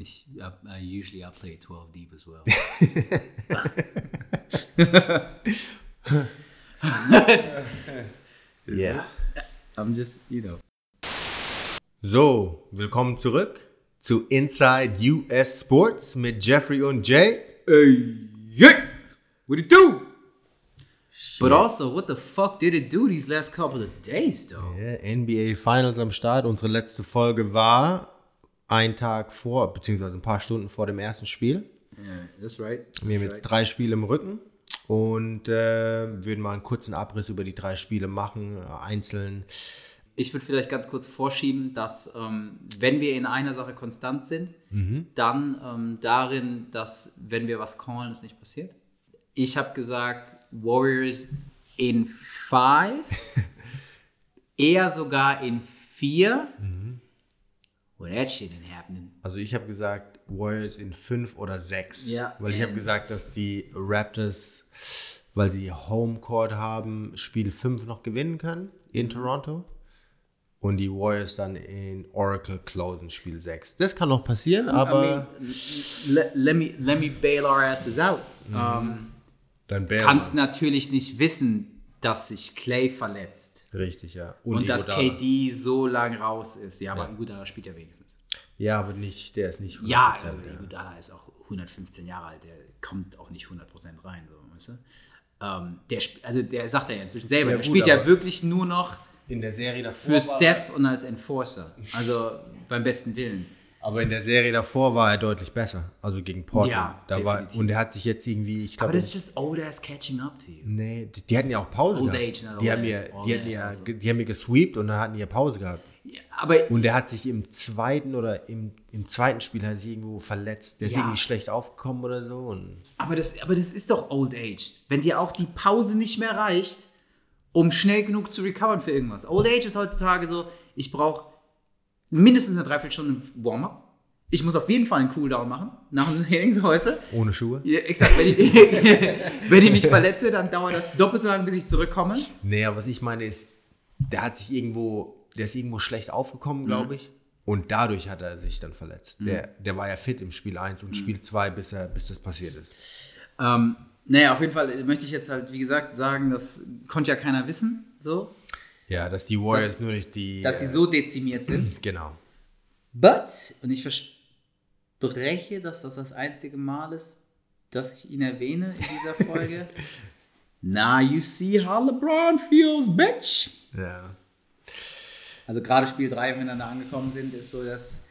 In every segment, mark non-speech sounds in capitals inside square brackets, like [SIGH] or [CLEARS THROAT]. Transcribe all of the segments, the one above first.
Ich, I, I usually I play 12 deep as well. [LAUGHS] Yeah. I'm just, you know. So, willkommen zurück zu Inside US Sports mit Jeffrey und Jay. Hey, yeah. What it do? But also, what the fuck did it do these last couple of days, though? Ja, NBA Finals am Start. Unsere letzte Folge war ein Tag vor, beziehungsweise ein paar Stunden vor dem ersten Spiel. Yeah, that's right. Wir haben jetzt drei Spiele im Rücken und äh, würden mal einen kurzen Abriss über die drei Spiele machen, äh, einzeln. Ich würde vielleicht ganz kurz vorschieben, dass ähm, wenn wir in einer Sache konstant sind, dann ähm, darin, dass wenn wir was callen, es nicht passiert. Ich habe gesagt, Warriors in five, [LAUGHS] eher sogar in vier. Well, that shit ain't happening. Also ich habe gesagt Warriors in fünf oder sechs, Ja. weil ich habe gesagt, dass die Raptors, weil sie Homecourt haben, Spiel 5 noch gewinnen können in Toronto und die Warriors dann in Oracle closen Spiel 6. Das kann noch passieren, aber I mean, let, let, me, let me bail our asses out. Ähm, dann wäre kannst natürlich nicht wissen, dass sich Clay verletzt. richtig, ja. Und, dass Iguodala. KD so lang raus ist. Ja, aber Iguodala spielt ja wenigstens. Ja, aber nicht, der ist nicht Ja, 100%, aber Iguodala ist auch 115 Jahre alt. Der kommt auch nicht 100% rein, so, weißt du? Ähm, der, also der sagt ja inzwischen selber, Ja, der gut, spielt ja wirklich nur noch In der Serie davor für Steph und als Enforcer. Also beim besten Willen. Aber in der Serie davor war er deutlich besser, also gegen Portland. Ja, da war, und er hat sich jetzt irgendwie, ich Aber glaube, das ist just old ass catching up to you. Nee, die, die hatten ja auch Pause Old gehabt. age, not die, old haben ja, die, hatten ja, also. die haben ja gesweept und dann hatten die ja Pause gehabt. Ja, aber Und er hat sich im zweiten oder im, im zweiten Spiel hat sich irgendwo verletzt. Der ist Ja. irgendwie schlecht aufgekommen oder so. Und Aber das, aber das ist doch Old Age. Wenn dir auch die Pause nicht mehr reicht, um schnell genug zu recovern für irgendwas. Old Age ist heutzutage so, ich brauche mindestens eine Dreiviertelstunde Warm-up. Ich muss auf jeden Fall einen Cooldown machen, nach dem Training, so weißt du. ohne Schuhe. Ja, exakt, wenn ich, [LAUGHS] wenn ich mich verletze, dann dauert das doppelt so lange, bis ich zurückkomme. Aber was ich meine ist, der hat sich irgendwo, der ist irgendwo schlecht aufgekommen, glaube ich. Und dadurch hat er sich dann verletzt. Der, der war ja fit im Spiel 1 und Spiel 2, bis, er, bis das passiert ist. Ähm, naja, auf jeden Fall möchte ich jetzt halt, wie gesagt, sagen, das konnte ja keiner wissen, so, Ja, dass die Warriors Dass- nur nicht die. dass sie so dezimiert sind. [CLEARS THROAT] Genau. But, und ich verspreche, dass das das einzige Mal ist, dass ich ihn erwähne in dieser [LAUGHS] Folge. Now you see how LeBron feels, bitch. Ja. Also gerade Spiel 3, wenn wir dann da angekommen sind, ist so das,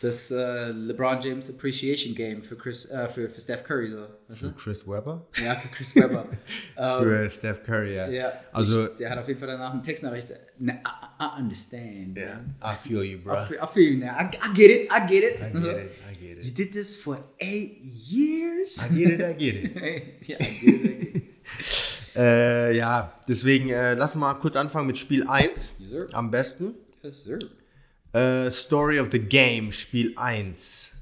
das äh, LeBron James Appreciation Game für, Chris, äh, für, für Steph Curry. So, weißt Für du? Chris Webber. Ja, für Chris Webber. [LAUGHS] ähm, Für Steph Curry, ja. ja, Also, ich, der hat auf jeden Fall danach eine Textnachricht. I, I understand. ja, I feel you, bro. I feel, I feel you now. I, I get it. I get it. I get it, I get You it. did this for eight years? I get it, I get it. [LAUGHS] ja, I get it. I get it. [LAUGHS] Äh, ja, deswegen äh, lass mal kurz anfangen mit Spiel 1. Yes. Am besten. Yes, sir. Äh, Story of the Game, Spiel 1.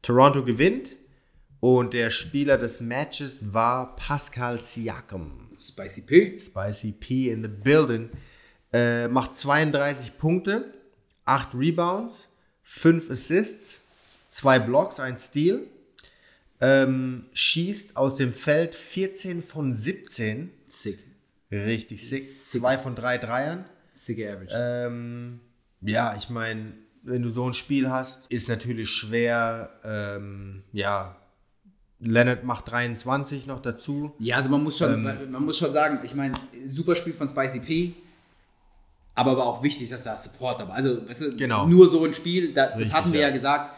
Toronto gewinnt und der Spieler des Matches war Pascal Siakam. Spicy P. Spicy P in the building. Äh, macht 32 Punkte, 8 Rebounds, 5 Assists, 2 Blocks, 1 Steal. Ähm, schießt aus dem Feld 14 von 17. Sick. Richtig sick. 2 von 3 Dreiern. Sick average. Ähm, ja, ich meine, wenn du so ein Spiel hast, ist natürlich schwer. Ähm, ja, Leonard macht 23 noch dazu. ja, also man muss schon, ähm, man muss schon sagen, ich meine, super Spiel von Spicy P. Aber war auch wichtig, dass da Support dabei Also, weißt du, Genau. nur so ein Spiel, da, das Richtig, hatten wir ja, ja. gesagt,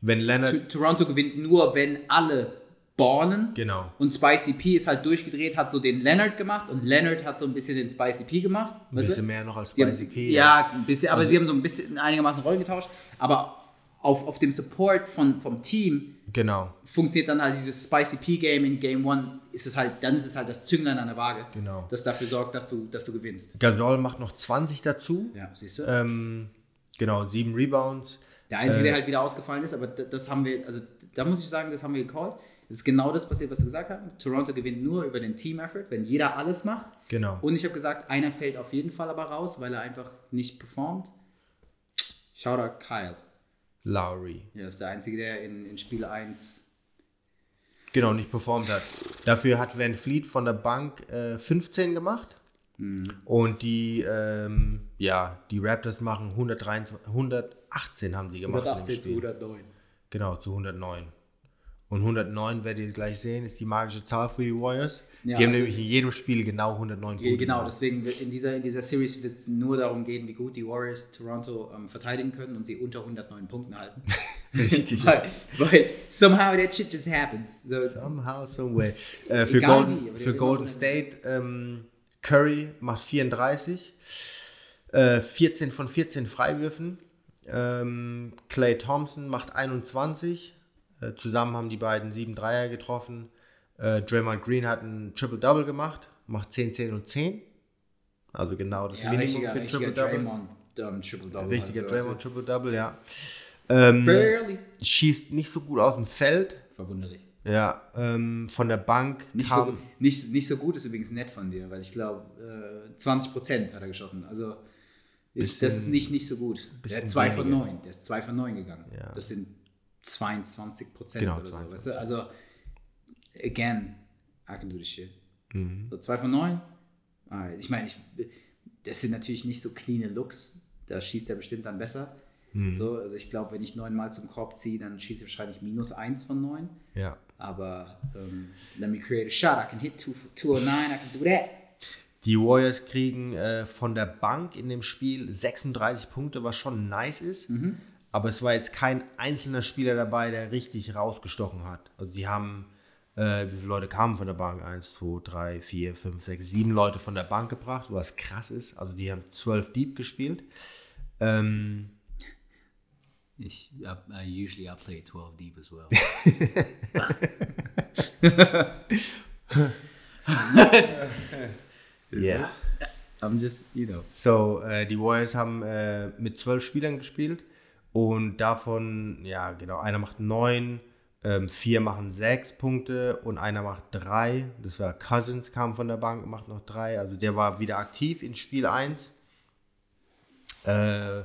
Wenn Leonard. Toronto gewinnt nur, wenn alle ballen. Genau. Und Spicy P ist halt durchgedreht, hat so den Leonard gemacht und Leonard hat so ein bisschen den Spicy P gemacht. Ein weißt du? bisschen mehr noch als Die haben- Spicy P. Ja, ein bisschen, aber sie haben so ein bisschen einigermaßen Rollen getauscht. Aber auf, auf dem Support von, vom Team Genau, funktioniert dann halt dieses Spicy P-Game in Game One, ist es halt, dann ist es halt das Zünglein an der Waage, Genau. das dafür sorgt, dass du, dass du gewinnst. Gasol macht noch 20 dazu. Ja, siehst du? Ähm, genau, 7 Rebounds. Der Einzige, Äh. der halt wieder ausgefallen ist, aber das haben wir, also da muss ich sagen, das haben wir gecallt. Es ist genau das passiert, was wir gesagt haben. Toronto gewinnt nur über den Team-Effort, wenn jeder alles macht. Genau. Und ich habe gesagt, einer fällt auf jeden Fall aber raus, weil er einfach nicht performt. Shoutout Kyle. Lowry. Ja, das ist der Einzige, der in, in Spiel 1 Genau, nicht performt hat. Dafür hat Van Fleet von der Bank äh, 15 gemacht. Und die, ähm, ja, die Raptors machen 123, 118 haben die gemacht. in dem 118 zu Spiel. 109. Genau, zu 109. Und 109 werdet ihr gleich sehen, ist die magische Zahl für die Warriors. Ja, die haben also- nämlich in jedem Spiel genau 109 Punkte. Genau, gemacht. deswegen wird in dieser, in dieser Series wird es nur darum gehen, wie gut die Warriors Toronto ähm, verteidigen können und sie unter 109 Punkten halten. [LAUGHS] Richtig. weil, weil somehow that shit just happens. So, Somehow, someway. Äh, für Golden, wie, für Golden State, ähm, Curry macht 34, äh, 14 von 14 Freiwürfen. Ähm, Clay Thompson macht 21. Äh, zusammen haben die beiden 7 Dreier getroffen. Äh, Draymond Green hat ein Triple-Double gemacht, macht 10, 10 und 10. Also genau das ja, Minimum richtiger, für ein richtiger Triple-Double. Draymond ähm, Triple Double. Richtiger also, Draymond Triple-Double, ja. Ähm, Barely. schießt nicht so gut aus dem Feld. Verwunderlich. Ja, ähm, von der Bank Nicht kam... so, nicht, nicht so gut ist übrigens nett von dir, weil ich glaube, äh, 20% hat er geschossen. Also ist, das ist nicht, nicht so gut. Der bisschen hat 2 von weniger. 9. Der ist 2 von 9 gegangen. Ja. Das sind 22% Genau, oder so. 22. Weißt du? Also, again, I can do this shit. Mhm. So 2 von 9. Ah, Ich meine, ich, das sind natürlich nicht so clean Looks. Da schießt er bestimmt dann besser. Mhm. So, also ich glaube, wenn ich neunmal zum Korb ziehe, dann schießt er wahrscheinlich minus 1 von 9. Ja. Aber ähm, let me create a shot. I can hit two, 209, I can do that. Die Warriors kriegen äh, von der Bank in dem Spiel 36 Punkte, was schon nice ist. Mhm. Aber es war jetzt kein einzelner Spieler dabei, der richtig rausgestochen hat. Also die haben, äh, wie viele Leute kamen von der Bank? Eins, zwei, drei, vier, fünf, sechs, sieben Leute von der Bank gebracht, was krass ist. Also die haben zwölf Deep gespielt. Ähm, Ich, I, I usually I play 12 deep as well. yeah. I'm just, you know. So, äh, die Warriors haben äh, mit zwölf Spielern gespielt und davon, ja, genau, einer macht neun, ähm, vier machen sechs Punkte und einer macht drei. Das war Cousins, kam von der Bank und macht noch drei. Also der war wieder aktiv in Spiel 1. Äh,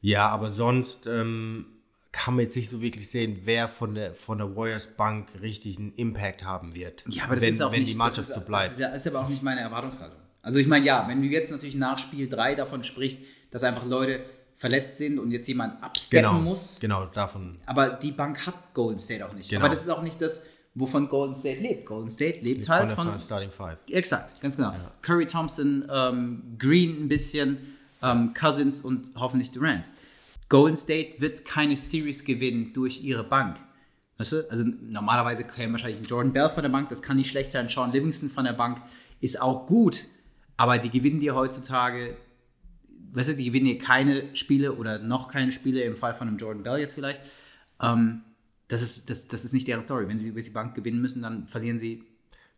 ja, aber sonst ähm, kann man jetzt nicht so wirklich sehen, wer von der, von der Warriors Bank richtig einen Impact haben wird. Ja, aber das wenn, ist auch wenn nicht, die Mannschaft das so ist, bleibt. Das ist, ja, ist aber auch nicht meine Erwartungshaltung. Also ich meine, ja, wenn du jetzt natürlich nach Spiel 3 davon sprichst, dass einfach Leute verletzt sind und jetzt jemand absteppen genau, muss, genau, davon aber die Bank hat Golden State auch nicht. Genau. Aber das ist auch nicht das, wovon Golden State lebt. Golden State lebt von halt von, von Starting Five. Exakt, ganz genau. Curry Thompson, ähm, Green ein bisschen, ähm, Cousins und hoffentlich Durant. Golden State wird keine Series gewinnen durch ihre Bank. Weißt du? Also normalerweise käme wahrscheinlich ein Jordan Bell von der Bank, das kann nicht schlecht sein. Sean Livingston von der Bank ist auch gut, aber die gewinnen dir heutzutage, weißt du, die gewinnen dir keine Spiele oder noch keine Spiele im Fall von einem Jordan Bell jetzt vielleicht. Ähm, das, ist, das, das ist nicht deren Story. Wenn sie über die Bank gewinnen müssen, dann verlieren sie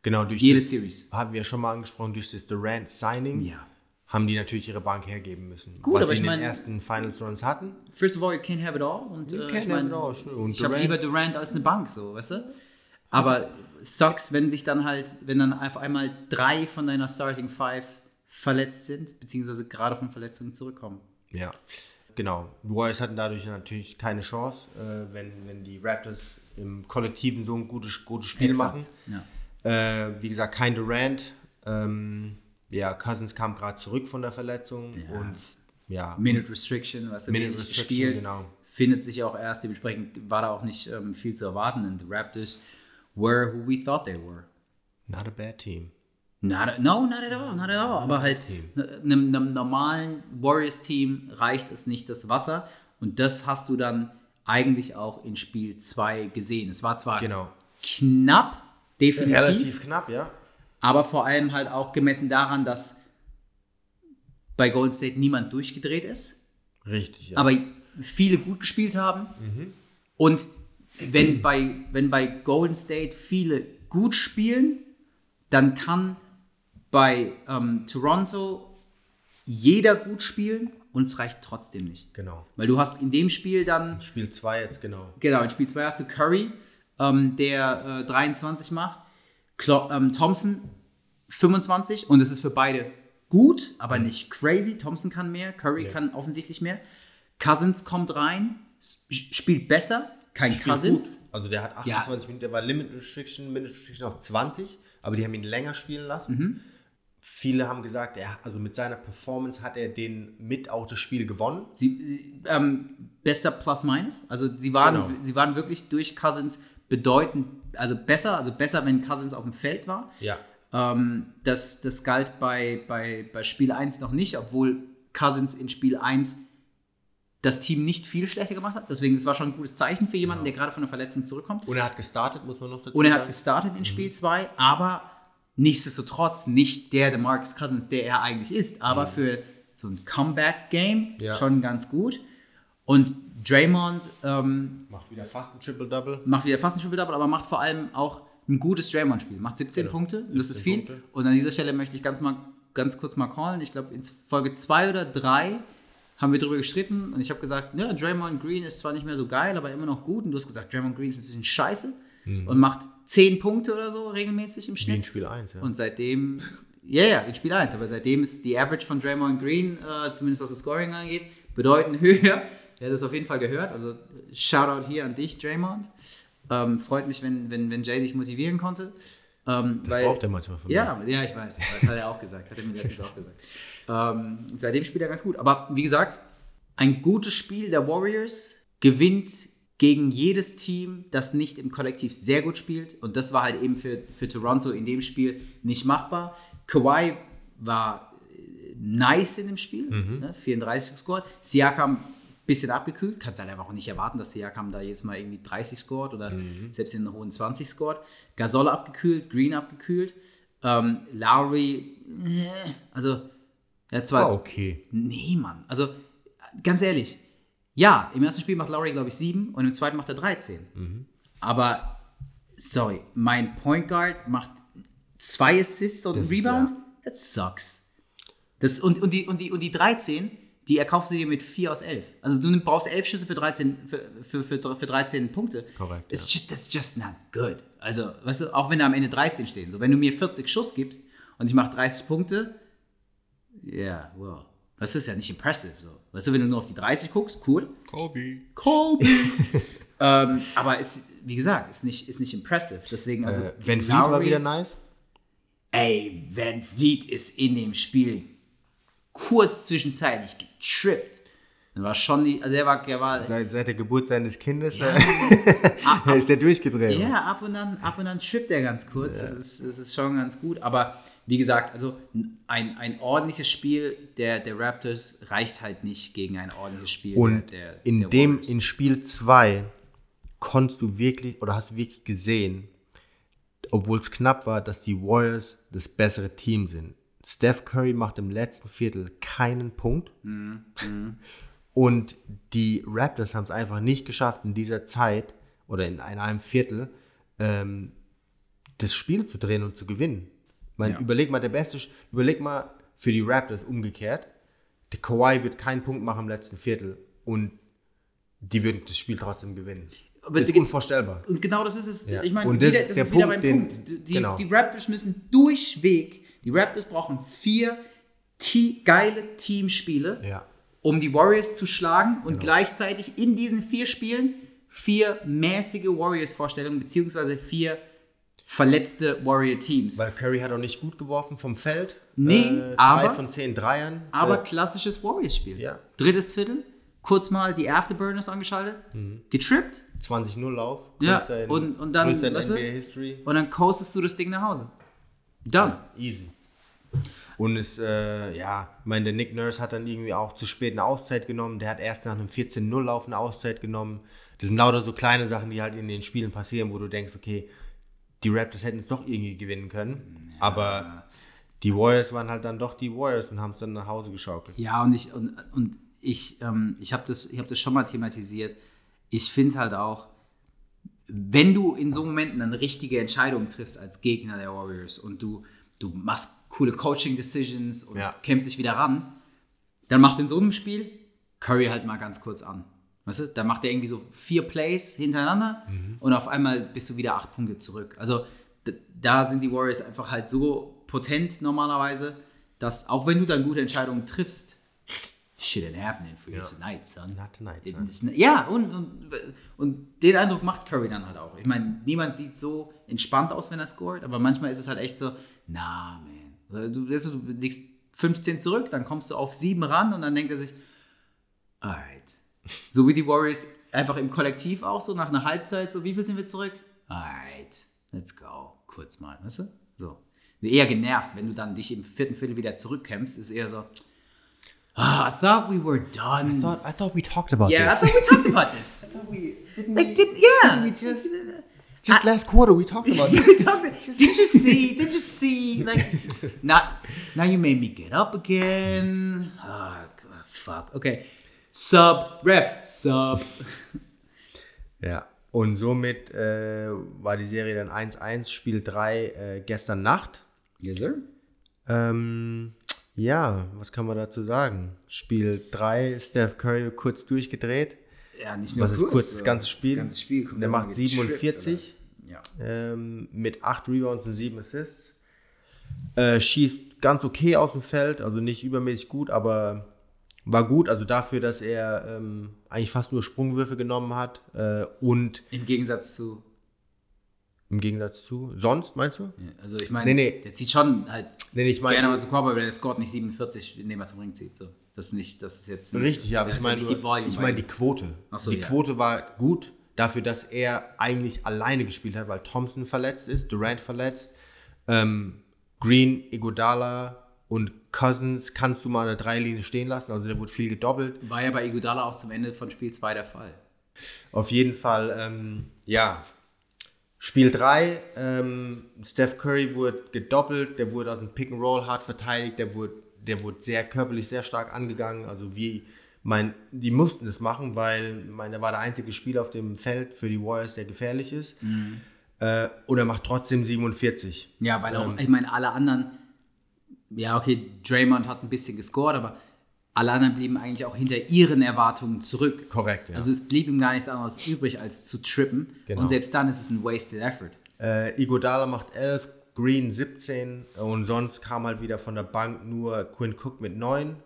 Genau, durch jede das, Series. haben wir schon mal angesprochen, durch das Durant-Signing Ja. haben die natürlich ihre Bank hergeben müssen. Gut, was aber sie ich in mein- den ersten Finals Runs hatten. First of all, you can't have it all. Und, You äh, can't ich have mein, it all, sure. Und ich habe lieber Durant als eine Bank, so, weißt du? Aber sucks, wenn sich dann halt, wenn dann auf einmal drei von deiner Starting Five verletzt sind, beziehungsweise gerade von Verletzungen zurückkommen. Ja, genau. Die Warriors hatten dadurch natürlich keine Chance, äh, wenn, wenn die Raptors im Kollektiven so ein gutes, gutes Spiel Exakt, machen. ja. Äh, wie gesagt, kein Durant. Ähm, ja, Cousins kam gerade zurück von der Verletzung Ja. und ja, Minute Restriction, was er Minute Restriction, spielt, genau. findet sich auch erst, dementsprechend war da auch nicht ähm, viel zu erwarten. Und the Raptors were who we thought they were. not a bad team. Not, no, not at all, not at all. Aber halt einem, einem normalen Warriors-Team reicht es nicht das Wasser. Und das hast du dann eigentlich auch in Spiel 2 gesehen. Es war zwar Genau. knapp, definitiv, Relativ knapp, ja. aber vor allem halt auch gemessen daran, dass bei Golden State niemand durchgedreht ist Richtig, ja. aber viele gut gespielt haben. Und wenn bei, wenn bei Golden State viele gut spielen, dann kann bei ähm, Toronto jeder gut spielen und es reicht trotzdem nicht. genau. Weil du hast in dem Spiel dann, Spiel 2 jetzt, genau. genau, in Spiel 2 hast du Curry, ähm, der äh, 23 macht, Klo ähm, Thompson 25 und es ist für beide gut, aber nicht crazy. Thompson kann mehr, Curry kann offensichtlich mehr. Cousins kommt rein, spielt besser, kein Spielt Cousins. gut. Also der hat 28 Minuten, der war Limit Restriction, Minute Restriction auf 20, aber die haben ihn länger spielen lassen. Mhm. Viele haben gesagt, er, also mit seiner Performance hat er den mit auch das Spiel gewonnen. Sie, ähm, bester Plus-Minus. Also sie waren, Genau. sie waren wirklich durch Cousins bedeutend, also besser, also besser, wenn Cousins auf dem Feld war. Ja. Ähm, das, das galt bei, bei, bei Spiel 1 noch nicht, obwohl Cousins in Spiel 1 das Team nicht viel schlechter gemacht hat. Deswegen, es war schon ein gutes Zeichen für jemanden, der gerade von einer Verletzung zurückkommt. Und er hat gestartet, muss man noch dazu Und er sagen. hat gestartet in Spiel 2, aber nichtsdestotrotz nicht der DeMarcus Cousins, der er eigentlich ist, aber für so ein Comeback-Game Ja. schon ganz gut. Und Draymond ähm, Macht wieder fast ein Triple-Double. macht wieder fast ein Triple-Double, aber macht vor allem auch ein gutes Draymond-Spiel. Macht 17 Genau, Punkte, und das 17 ist viel. Punkte. Und an dieser Stelle möchte ich ganz, mal, ganz kurz mal callen. Ich glaube, in Folge 2 oder 3 haben wir darüber gestritten und ich habe gesagt, ja, Draymond Green ist zwar nicht mehr so geil, aber immer noch gut. Und du hast gesagt, Draymond Green ist ein bisschen scheiße und macht 10 Punkte oder so regelmäßig im Mhm. Wie Schnitt. in Spiel 1, ja. Und seitdem, [LAUGHS] ja, ja, in Spiel 1, aber seitdem ist die Average von Draymond Green, äh, zumindest was das Scoring angeht, bedeutend [LAUGHS] höher. Er hat das auf jeden Fall gehört. Also Shoutout hier an dich, Draymond. Ähm, freut mich, wenn, wenn, wenn Jay dich motivieren konnte. Ähm, das braucht er manchmal von mir. ja, ja, ich weiß. Das hat er auch gesagt. Hat er mir letztens auch gesagt. Ähm, seitdem spielt er ganz gut. Aber wie gesagt, ein gutes Spiel der Warriors gewinnt gegen jedes Team, das nicht im Kollektiv sehr gut spielt. Und das war halt eben für, für Toronto in dem Spiel nicht machbar. Kawhi war äh, nice in dem Spiel, ne, 34 gescored. Siakam bisschen abgekühlt. Kannst halt einfach auch nicht erwarten, dass Siakam da jedes Mal irgendwie 30 scored oder selbst in den hohen 20 scored. Gasol abgekühlt, Green abgekühlt. Ähm, Lowry, äh, also er hat zwar War okay. Nee, Mann. Also, ganz ehrlich. Ja, im ersten Spiel macht Lowry, glaube ich, 7 und im zweiten macht er 13. Aber, sorry, mein Point Guard macht zwei Assists und einen Rebound? ja. That sucks. Das, und, und, die, und, die, und die 13, die erkaufst du dir mit 4 aus 11. Also du brauchst 11 Schüsse für 13, für, für, für, für 13 Punkte. Korrekt, It's just, that's just not good. Also, weißt du, auch wenn da am Ende 13 stehen. So, wenn du mir 40 Schuss gibst und ich mache 30 Punkte, ja, Das ist ja nicht impressive. So. Weißt du, wenn du nur auf die 30 guckst, cool. Kobe. Kobe. [LAUGHS] ähm, aber ist, wie gesagt, ist nicht, ist nicht impressive. Deswegen, also. Äh, Van war Lowry- wieder nice. Ey, Van Vliet ist in dem Spiel kurz zwischenzeitlich getrippt. Dann war schon die, der war, der war Seit, seit der Geburt seines Kindes äh, [LAUGHS] ist der durchgedreht. Ja, ab und an, ab und an trippt er ganz kurz. Das, ist, das ist schon ganz gut. Aber wie gesagt, also ein, ein ordentliches Spiel der, der Raptors reicht halt nicht gegen ein ordentliches Spiel Und der, der, in der dem, Warriors. in Spiel 2 konntest du wirklich oder hast wirklich gesehen, obwohl es knapp war, dass die Warriors das bessere Team sind. Steph Curry macht im letzten Viertel keinen Punkt. [LAUGHS] Und die Raptors haben es einfach nicht geschafft, in dieser Zeit oder in einem Viertel ähm, das Spiel zu drehen und zu gewinnen. Ich meine, Ja. überleg mal, der beste, überleg mal für die Raptors umgekehrt. Der Kawhi wird keinen Punkt machen im letzten Viertel und die würden das Spiel trotzdem gewinnen. Aber das ist unvorstellbar. Und genau das ist es. Ja. Ich meine, Und wieder, das das, ist der ist wieder Punkt, mein den- Punkt. Die, die, genau. die Raptors müssen durchweg, die Raptors brauchen vier Te geile Teamspiele, Ja. Um die Warriors zu schlagen und Genau. gleichzeitig in diesen vier Spielen vier mäßige Warriors-Vorstellungen beziehungsweise vier verletzte Warrior-Teams. Weil Curry hat auch nicht gut geworfen vom Feld. Nee, äh, aber- Drei von zehn Dreiern. Aber Äh, klassisches Warriors-Spiel. Ja. Drittes Viertel, kurz mal die Afterburners angeschaltet, getrippt 20-0 Lauf. Ja, in- und- und dann, in NBA History. und dann coastest du das Ding nach Hause. Done. Easy. Und es, äh, ja, ich meine, der Nick Nurse hat dann irgendwie auch zu spät eine Auszeit genommen. Der hat erst nach einem 14-0-Lauf eine Auszeit genommen. Das sind lauter so kleine Sachen, die halt in den Spielen passieren, wo du denkst, okay, die Raptors hätten es doch irgendwie gewinnen können. Aber die Warriors waren halt dann doch die Warriors und haben es dann nach Hause geschaukelt. Ja, und ich, und, und ich, ähm, ich habe das, ich hab das schon mal thematisiert. Ich finde halt auch, wenn du in so Momenten eine richtige Entscheidung triffst als Gegner der Warriors und du, du machst coole Coaching-Decisions und Ja. kämpfst dich wieder ran, dann macht in so einem Spiel Curry halt mal ganz kurz an. Weißt du, dann macht er irgendwie so vier Plays hintereinander und auf einmal bist du wieder acht Punkte zurück. Also da sind die Warriors einfach halt so potent normalerweise, dass auch wenn du dann gute Entscheidungen triffst, shit ain't happening for you tonight, son. Not tonight, son. Ja, und, und, und den Eindruck macht Curry dann halt auch. Ich meine, niemand sieht so entspannt aus, wenn er scoret, aber manchmal ist es halt echt so, na, man. Du, du, liegst 15 zurück, dann kommst du auf 7 ran und dann denkt er sich, alright. So wie die Warriors einfach im Kollektiv auch so nach einer Halbzeit, so wie viel sind wir zurück? Alright, let's go. Kurz mal, weißt du? So. Eher genervt, wenn du dann dich im vierten Viertel wieder zurückkämpfst, ist eher so, ah, I thought we were done. I thought, I thought we talked about yeah, I this. thought we talked about this. [LAUGHS] we, didn't Like, did, yeah. we just, just last quarter we talked about [LAUGHS] this. We talked- did you see? Did you see? Like, [LAUGHS] not now you made me get up again. Ah, God, fuck. Okay, sub ref sub. [LAUGHS] Ja. Und somit äh, war die Serie dann 1-1, Spiel 3 äh, gestern Nacht. Yes, sir. Ähm, ja, was kann man dazu sagen? Spiel 3, Steph Curry kurz durchgedreht. Ja, nicht nur Was ist kurz, das äh, ganze Spiel? Ganzes Spiel Der macht getrippt, 47 oder? Ja. ähm, mit 8 Rebounds und 7 Assists. Äh, schießt ganz okay aus dem Feld, also nicht übermäßig gut, aber war gut. Also dafür, dass er ähm, eigentlich fast nur Sprungwürfe genommen hat äh, und Im Gegensatz zu, im Gegensatz zu. Sonst, meinst du? also ich meine, Nee, nee. der zieht schon halt Nee, nee, ich meine- gerne mal zum Korb, aber der scoret nicht 47, indem er zum Ring zieht. So. Das ist nicht, das ist jetzt nicht, Richtig, ja, aber ich meine ich meine die Quote. So, die ja. Quote war gut dafür, dass er eigentlich alleine gespielt hat, weil Thompson verletzt ist, Durant verletzt, ähm, Green, Iguodala und Cousins kannst du mal an der Dreilinie stehen lassen, also der wurde viel gedoppelt. War ja bei Iguodala auch zum Ende von Spiel 2 der Fall. Auf jeden Fall, ähm, ja. Spiel 3, ähm, Steph Curry wurde gedoppelt, der wurde aus dem Pick and Roll hart verteidigt, der wurde, der wurde sehr körperlich sehr stark angegangen. Also wie mein, die mussten das machen, weil mein, er war der einzige Spieler auf dem Feld für die Warriors, der gefährlich ist. Äh, und er macht trotzdem 47. Ja, weil Ähm. auch, ich meine, alle anderen, ja, okay, Draymond hat ein bisschen gescored, aber alle anderen blieben eigentlich auch hinter ihren Erwartungen zurück. Korrekt, ja. Also es blieb ihm gar nichts anderes übrig, als zu trippen. Genau. Und selbst dann ist es ein wasted effort. Äh, Iguodala macht 11, Green 17 und sonst kam halt wieder von der Bank nur Quinn Cook mit 9.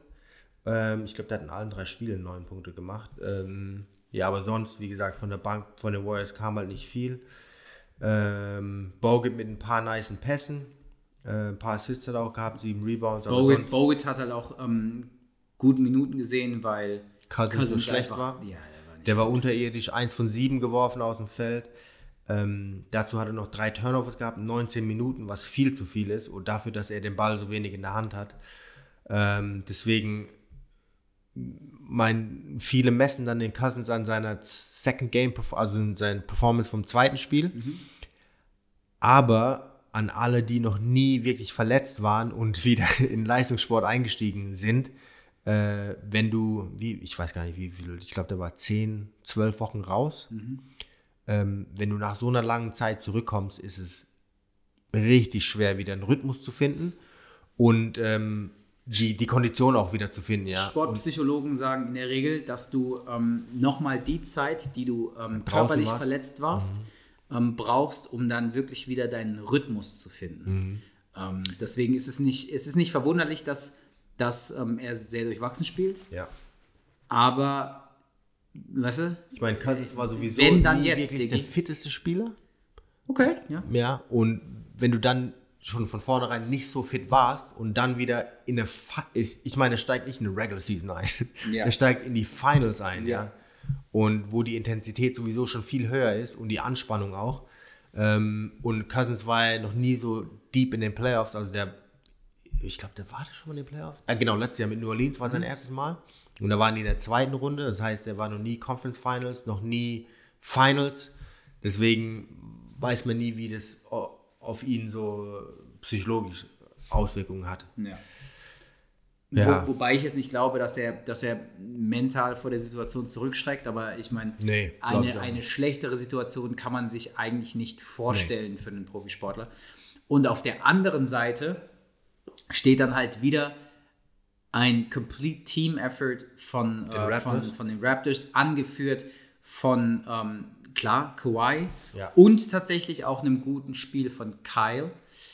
Ähm, ich glaube, der hat in allen drei Spielen 9 Punkte gemacht. Ähm, ja, aber sonst, wie gesagt, von der Bank, von den Warriors kam halt nicht viel. Ähm, Bogut mit ein paar nicen Pässen. Äh, ein paar Assists hat er auch gehabt, sieben Rebounds. Bogut, Bogut hat halt auch ähm, gute Minuten gesehen, weil Cousins so schlecht war. Ja, der war Der war unterirdisch, 1 von 7 geworfen aus dem Feld. Ähm, dazu hat er noch drei Turnovers gehabt, 19 Minuten, was viel zu viel ist. Und dafür, dass er den Ball so wenig in der Hand hat. Ähm, deswegen, mein, viele messen dann den Cousins an seiner Second Game, also in seiner Performance vom zweiten Spiel. Aber an alle, die noch nie wirklich verletzt waren und wieder [LAUGHS] in Leistungssport eingestiegen sind, äh, wenn du, wie, ich weiß gar nicht, wie viel, ich glaube, der war 10, 12 Wochen raus. Ähm, wenn du nach so einer langen Zeit zurückkommst, ist es richtig schwer, wieder einen Rhythmus zu finden und ähm, die, die Kondition auch wieder zu finden, ja. Und Sportpsychologen sagen in der Regel, dass du ähm, nochmal die Zeit, die du ähm, körperlich warst. verletzt warst, ähm, brauchst, um dann wirklich wieder deinen Rhythmus zu finden. Ähm, deswegen ist es nicht, es ist nicht verwunderlich, dass, dass ähm, er sehr durchwachsen spielt, ja. aber weißt du? Ich meine, Cousins war sowieso Wenn dann nie jetzt, wirklich der Diggi. fitteste Spieler. Okay, ja. Ja, und wenn du dann schon von vornherein nicht so fit warst und dann wieder in eine, Fi- ich, ich meine, er steigt nicht in eine Regular Season ein, Ja. er steigt in die Finals ein, ja. Ja. Und wo die Intensität sowieso schon viel höher ist und die Anspannung auch. Ähm, und Cousins war ja noch nie so deep in den Playoffs, also der, ich glaube, der war da schon mal in den Playoffs. Äh, genau, letztes Jahr mit New Orleans war sein erstes Mal. Und da waren die in der zweiten Runde, das heißt, er war noch nie Conference Finals, noch nie Finals. Deswegen weiß man nie, wie das auf ihn so psychologisch Auswirkungen hat. ja. Ja. Wo, wobei ich jetzt nicht glaube, dass er, dass er mental vor der Situation zurückschreckt, aber ich meine, Nee, eine, eine schlechtere Situation kann man sich eigentlich nicht vorstellen für einen Profisportler. Und auf der anderen Seite steht dann halt wieder ein Complete Team Effort von, äh, von, Raptors. von den Raptors, angeführt von, ähm, klar, Kawhi Ja. und tatsächlich auch einem guten Spiel von Kyle.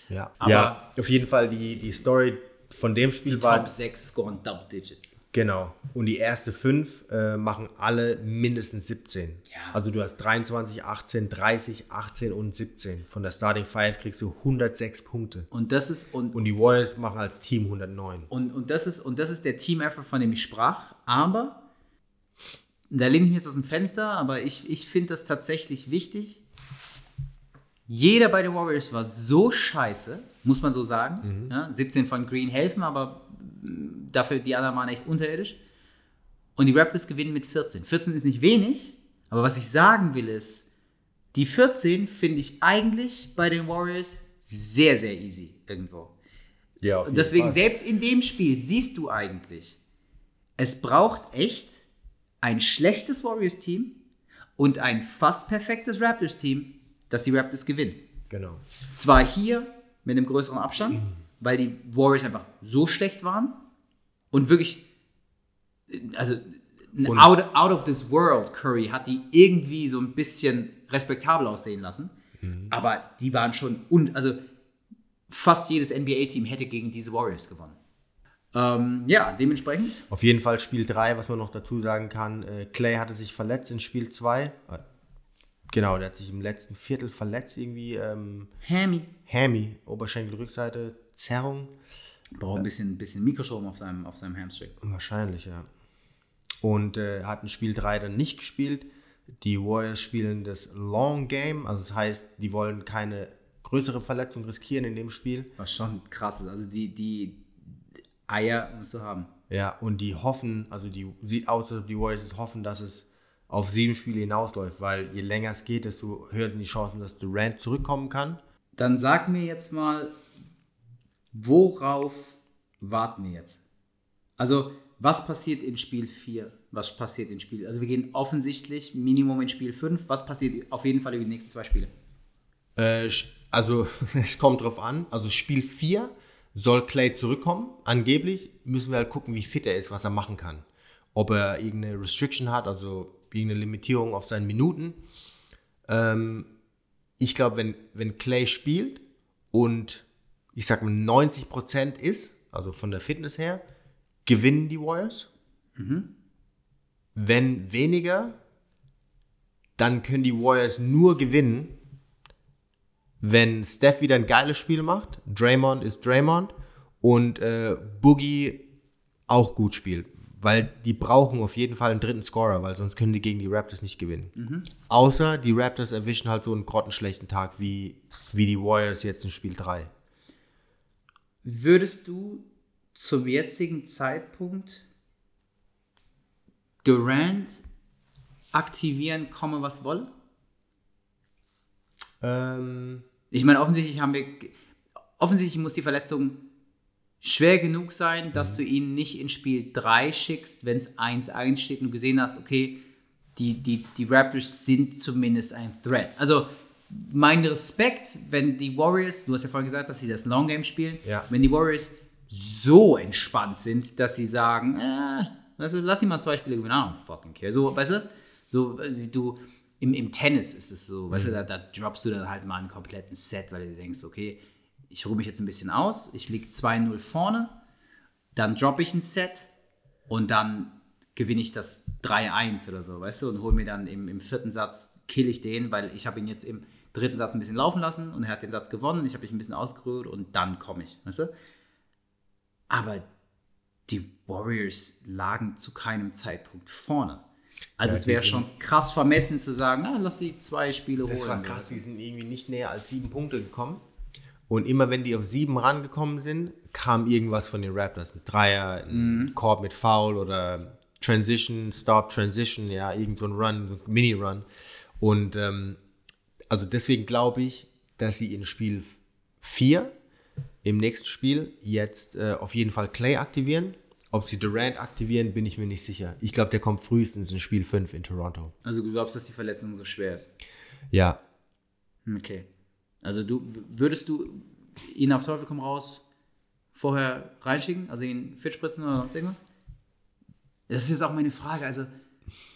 Ja, Aber- ja. auf jeden Fall die, die Story von dem Spiel Die war, Top 6 scoren Double Digits. Genau. Und die erste fünf äh, machen alle mindestens 17. Ja. Also du hast 23, 18, 30, 18 und 17. Von der Starting Five kriegst du 106 Punkte. Und das ist, und, Und die Warriors machen als Team 109. Und, und, das ist, und das ist der Team-Effort, von dem ich sprach. Aber, da lehne ich mich jetzt aus dem Fenster, aber ich, ich finde das tatsächlich wichtig. Jeder bei den Warriors war so scheiße, muss man so sagen. Ja, 17 von Green helfen, aber dafür die anderen waren echt unterirdisch. Und die Raptors gewinnen mit 14. 14 ist nicht wenig, aber was ich sagen will ist, die 14 finde ich eigentlich bei den Warriors sehr, sehr easy irgendwo. Ja, auf Und deswegen, selbst in dem Spiel siehst du eigentlich, es braucht echt ein schlechtes Warriors-Team und ein fast perfektes Raptors-Team, dass die Raptors gewinnen. Genau. Zwar hier mit einem größeren Abstand, [CLEARS THROAT] weil die Warriors einfach so schlecht waren und wirklich, also Und- out, out of this world Curry hat die irgendwie so ein bisschen respektabel aussehen lassen, aber die waren schon, un, also fast jedes NBA-Team hätte gegen diese Warriors gewonnen. Ähm, ja, dementsprechend. Auf jeden Fall Spiel 3, was man noch dazu sagen kann. Äh, Clay hatte sich verletzt in Spiel 2. Genau, der hat sich im letzten Viertel verletzt, irgendwie. Ähm, Hammy. Hammy, Oberschenkelrückseite, Zerrung. Braucht ein bisschen, bisschen Mikrostrom auf seinem, auf seinem Hamstring. Wahrscheinlich, ja. Und äh, hat in Spiel 3 dann nicht gespielt. Die Warriors spielen das Long Game, also das heißt, die wollen keine größere Verletzung riskieren in dem Spiel. Was schon krass ist. Also die, die Eier musst du haben. Ja, und die hoffen, also die sieht aus, als ob die Warriors hoffen, dass es auf sieben Spiele hinausläuft, weil je länger es geht, desto höher sind die Chancen, dass Durant zurückkommen kann. Dann sag mir jetzt mal, worauf warten wir jetzt? Also, was passiert in Spiel 4? Was passiert in Spiel? Also, wir gehen offensichtlich Minimum in Spiel 5. Was passiert auf jeden Fall über die nächsten zwei Spiele? Äh, also, [LAUGHS] es kommt drauf an. Also, Spiel 4 soll Clay zurückkommen. Angeblich müssen wir halt gucken, wie fit er ist, was er machen kann. Ob er irgendeine Restriction hat, also irgendeine Limitierung auf seinen Minuten. Ähm, ich glaube, wenn, wenn Clay spielt und ich sag mal 90% ist, also von der Fitness her, gewinnen die Warriors. Wenn weniger, dann können die Warriors nur gewinnen, wenn Steph wieder ein geiles Spiel macht, Draymond ist Draymond und äh, Boogie auch gut spielt. Weil die brauchen auf jeden Fall einen dritten Scorer, weil sonst können die gegen die Raptors nicht gewinnen. Außer die Raptors erwischen halt so einen grottenschlechten Tag wie, wie die Warriors jetzt in Spiel 3. Würdest du zum jetzigen Zeitpunkt Durant aktivieren, komme was wolle? Ähm, Ich meine, offensichtlich haben wir. Offensichtlich muss die Verletzung schwer genug sein, dass du ihn nicht in Spiel 3 schickst, wenn es 1-1 steht und du gesehen hast, okay, die, die, die Raptors sind zumindest ein Threat. Also, mein Respekt, wenn die Warriors, du hast ja vorhin gesagt, dass sie das Long Game spielen, Ja. wenn die Warriors so entspannt sind, dass sie sagen, äh, weißt du, lass ihn mal zwei Spiele gewinnen, don't fucking care. So, weißt du, so, äh, du, im, im Tennis ist es so, weißt du, da, da droppst du dann halt mal einen kompletten Set, weil du dir denkst, okay, ich ruhe mich jetzt ein bisschen aus, ich liege 2-0 vorne, dann droppe ich ein Set und dann gewinne ich das 3-1 oder so, weißt du, und hole mir dann im, im vierten Satz, kill ich den, weil ich habe ihn jetzt im dritten Satz ein bisschen laufen lassen und er hat den Satz gewonnen, ich habe mich ein bisschen ausgerührt und dann komme ich, weißt du. Aber die Warriors lagen zu keinem Zeitpunkt vorne. Also Ja, es wäre schon krass vermessen zu sagen, ah, lass sie zwei Spiele Das holen. war krass, die sind irgendwie nicht näher als sieben Punkte gekommen. Und immer wenn die auf sieben rangekommen sind, kam irgendwas von den Raptors. Ein Dreier, ein Korb mit Foul oder Transition, Stop, Transition, ja, irgend so ein Run, so ein Mini-Run. Und ähm, also deswegen glaube ich, dass sie in Spiel 4 im nächsten Spiel jetzt äh, auf jeden Fall Clay aktivieren. Ob sie Durant aktivieren, bin ich mir nicht sicher. Ich glaube, der kommt frühestens in Spiel 5 in Toronto. Also du glaubst, dass die Verletzung so schwer ist? Ja, Okay. Also du würdest du ihn auf Teufel komm raus vorher reinschicken, also ihn fit spritzen oder sonst irgendwas? Das ist jetzt auch meine Frage. Also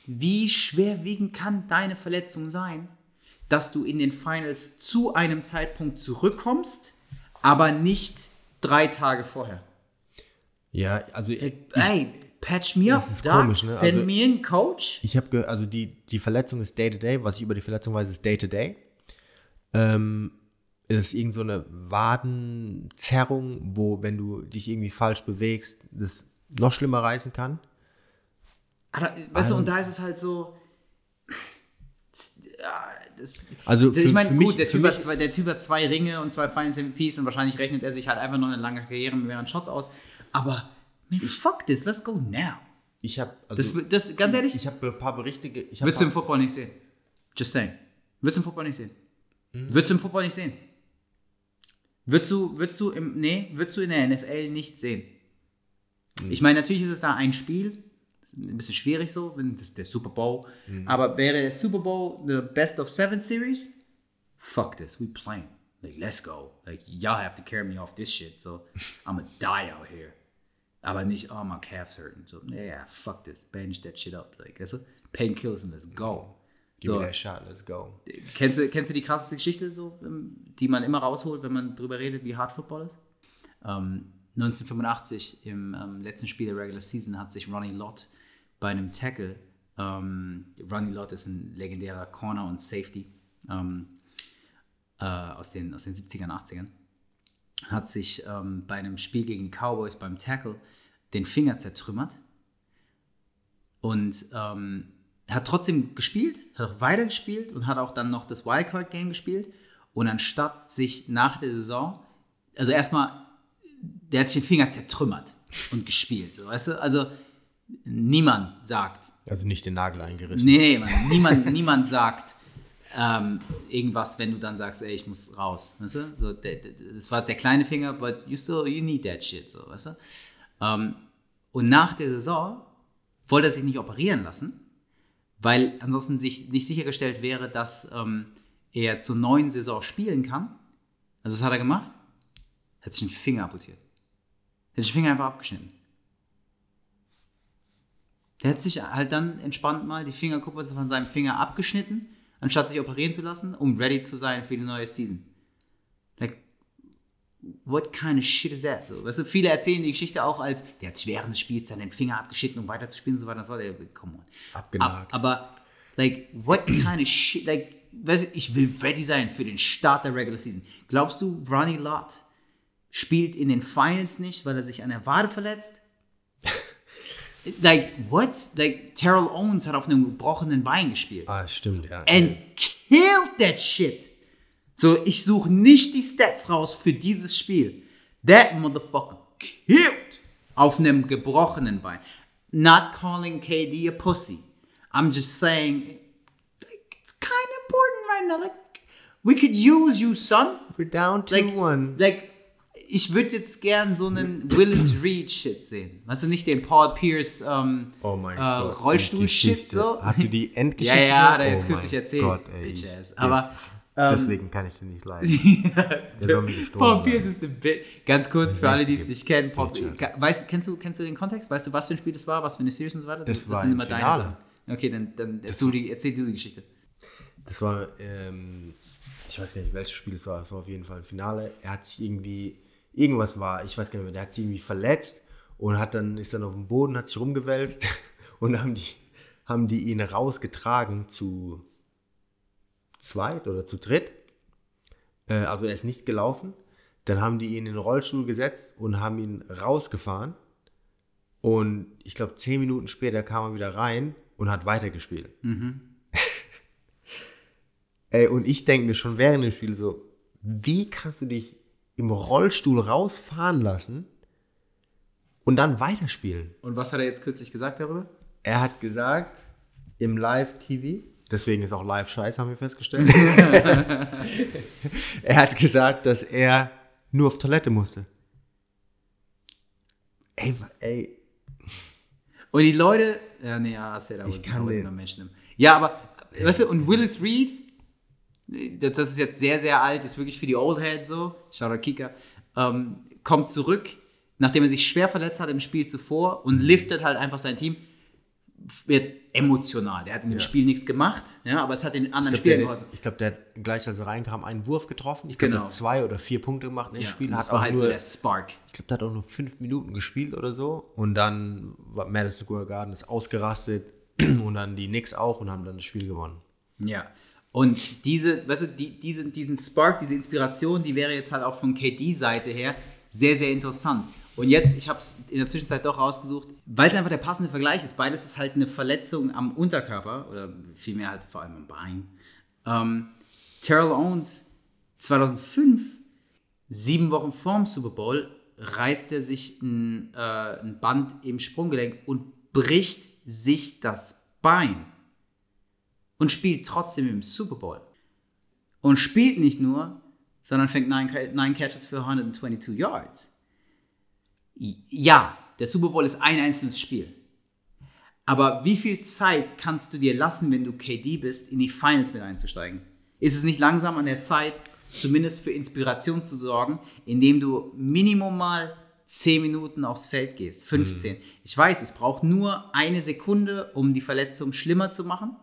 wie schwerwiegend kann deine Verletzung sein, dass du in den Finals zu einem Zeitpunkt zurückkommst, aber nicht drei Tage vorher? ja, also ich, Ey, Patch me up, Das ist Doc. komisch, ne? Send Also- me in, Coach. Ich habe, also die, die Verletzung ist Day to Day. Was ich über die Verletzung weiß, ist Day to Day. Ähm, es ist irgend so eine Wadenzerrung, wo, wenn du dich irgendwie falsch bewegst, das noch schlimmer reißen kann. Aber, weißt du, und da ist es halt so. [SNIFFS] Das, Also ich für- meine, für gut, mich- der, typ hat zwei, der Typ hat zwei Ringe und zwei Finals MVPs und wahrscheinlich rechnet er sich halt einfach noch eine lange Karriere mit mehreren Shots aus. Aber, man, fuck this, let's go now. Ich habe, Das, also, das, ganz ehrlich, ich habe ein paar Berichte, ich würdest du im Football nicht sehen. Just saying. Würdest du im Football nicht sehen. Würdest du im Football nicht sehen. Würdest du, würdest du im, nee, würdest du in der NFL nicht sehen. Ich meine, natürlich ist es da ein Spiel, ein bisschen schwierig so, wenn das der Super Bowl, aber wäre der Super Bowl the Best of Seven Series? Fuck this, we playing. Like, let's go. Like, y'all have to carry me off this shit, so [LAUGHS] I'm gonna die out here. Aber nicht, oh, my calf's hurting. So, yeah, fuck this, bandage that shit up. Like, weißt du, painkillers and let's go. Give So, me that shot, let's go. Kennst du, kennst du die krasseste Geschichte, so, ähm, die man immer rausholt, wenn man drüber redet, wie hart Football ist? Ähm, 1985 im ähm, letzten Spiel der Regular Season hat sich Ronnie Lott bei einem Tackle, ähm, Ronnie Lott ist ein legendärer Corner und Safety ähm, äh, aus, den, aus den 70ern, 80ern, hat sich ähm, bei einem Spiel gegen die Cowboys beim Tackle den Finger zertrümmert und ähm, hat trotzdem gespielt, hat auch weiter gespielt und hat auch dann noch das Wildcard-Game gespielt. Und anstatt sich nach der Saison, also erstmal, der hat sich den Finger zertrümmert und gespielt. Weißt du? Also niemand sagt, Also nicht den Nagel eingerissen. nee, Mann, niemand, [LAUGHS] niemand sagt ähm, irgendwas, wenn du dann sagst, ey, ich muss raus. Weißt du? so, der, der, das war der kleine Finger, but you still, you need that shit. So, weißt du? Ähm, und nach der Saison wollte er sich nicht operieren lassen, weil ansonsten sich nicht sichergestellt wäre, dass ähm, er zur neuen Saison spielen kann. Also was hat er gemacht? Hat sich den Finger amputiert. Hat sich den Finger einfach abgeschnitten. Der hat sich halt dann entspannt mal die Fingerkuppe von seinem Finger abgeschnitten, anstatt sich operieren zu lassen, um ready zu sein für die neue Season. Like, what kind of shit is that? So, weißt du, viele erzählen die Geschichte auch als, der hat sich während des Spiels seinen Finger abgeschnitten, um weiterzuspielen und so weiter und so fort. Come on. Abgenagt. Ab, aber, like, what kind of shit, like, weißt du, ich will ready sein für den Start der Regular Season. Glaubst du, Ronnie Lott spielt in den Finals nicht, weil er sich an der Wade verletzt? Like, what? Like, Terrell Owens hat auf einem gebrochenen Bein gespielt. Ah, stimmt, ja. And killed that shit. So, ich suche nicht die Stats raus für dieses Spiel. That motherfucker killed auf einem gebrochenen Bein. Not calling KD a pussy. I'm just saying, like, it's kind of important right now. Like, we could use you, son. We're down to Like, one. like ich würde jetzt gern so einen Willis Reed Shit sehen. Weißt du, nicht den Paul Pierce ähm, Oh äh. Rollstuhl-Shit Geschichte. so. Hast du die [LAUGHS] Endgeschichte? Ja, ja, hat gehört? er jetzt Oh kürzlich erzählt. Gott, ey. Bitch ich- das- Aber, ähm, deswegen kann ich den nicht leiden. [LAUGHS] Der soll gestorben Paul Pierce ist eine Bit. Ganz kurz für alle, die es nicht kennen. Paul, Bitch, weißt, kennst, du, kennst du den Kontext? Weißt du, was für ein Spiel das war? Was für eine Series und so weiter? Das war sind im immer deine Finale. Sachen. Okay, dann, dann erzähl, die, erzähl du die Geschichte. Das war, ähm, ich weiß gar nicht, welches Spiel es war. Es war auf jeden Fall ein Finale. Er hat sich irgendwie, irgendwas war, ich weiß gar nicht mehr, der hat sich irgendwie verletzt und hat dann, ist dann auf dem Boden, hat sich rumgewälzt [LAUGHS] und dann haben die, haben die ihn rausgetragen zu zweit oder zu dritt. Äh, also er ist nicht gelaufen. Dann haben die ihn in den Rollstuhl gesetzt und haben ihn rausgefahren. Und ich glaube, zehn Minuten später kam er wieder rein und hat weitergespielt. [LAUGHS] Ey, und ich denke mir schon während dem Spiel so, wie kannst du dich im Rollstuhl rausfahren lassen und dann weiterspielen? Und was hat er jetzt kürzlich gesagt darüber? Er hat gesagt, im Live-TV, deswegen ist auch Live-Scheiß, haben wir festgestellt. [LAUGHS] er hat gesagt, dass er nur auf Toilette musste. Ey, ey, Und die Leute, ja, nee, ja, said I Ich was, kann den- him. Ja, aber, weißt du, und Willis Reed, das, ist jetzt sehr, sehr alt, ist wirklich für die Old Heads so, Shoutout Kika, ähm, kommt zurück, nachdem er sich schwer verletzt hat im Spiel zuvor und liftet halt einfach sein Team. jetzt emotional. Der hat in dem Spiel nichts gemacht, ja, aber es hat den anderen Spielern glaube, geholfen. ich glaub, der hat gleich als er reinkam einen Wurf getroffen. Ich glaube, Genau. zwei oder vier Punkte gemacht im Ja, Spiel. das Hat war auch halt nur, so der Spark. ich glaube, der hat auch nur fünf Minuten gespielt oder so. Und dann war Madison Square Garden ist ausgerastet [CLEARS THROAT] und dann die Knicks auch und haben dann das Spiel gewonnen. Ja. Und diese, weißt du, die, diese, diesen Spark, diese Inspiration, die wäre jetzt halt auch von KD-Seite her sehr, sehr interessant. Und jetzt, ich habe es in der Zwischenzeit doch rausgesucht, weil es einfach der passende Vergleich ist. Beides ist halt eine Verletzung am Unterkörper oder vielmehr halt vor allem am Bein. Ähm, Terrell Owens 2005, sieben Wochen vorm Super Bowl, reißt er sich ein, äh, ein Band im Sprunggelenk und bricht sich das Bein und spielt trotzdem im Super Bowl. Und spielt nicht nur, sondern fängt 9 Catches für 122 Yards. Ja, der Super Bowl ist ein einzelnes Spiel. Aber wie viel Zeit kannst du dir lassen, wenn du KD bist, in die Finals mit einzusteigen? Ist es nicht langsam an der Zeit, zumindest für Inspiration zu sorgen, indem du Minimum mal 10 Minuten aufs Feld gehst, 15. Ich weiß, es braucht nur eine Sekunde, um die Verletzung schlimmer zu machen.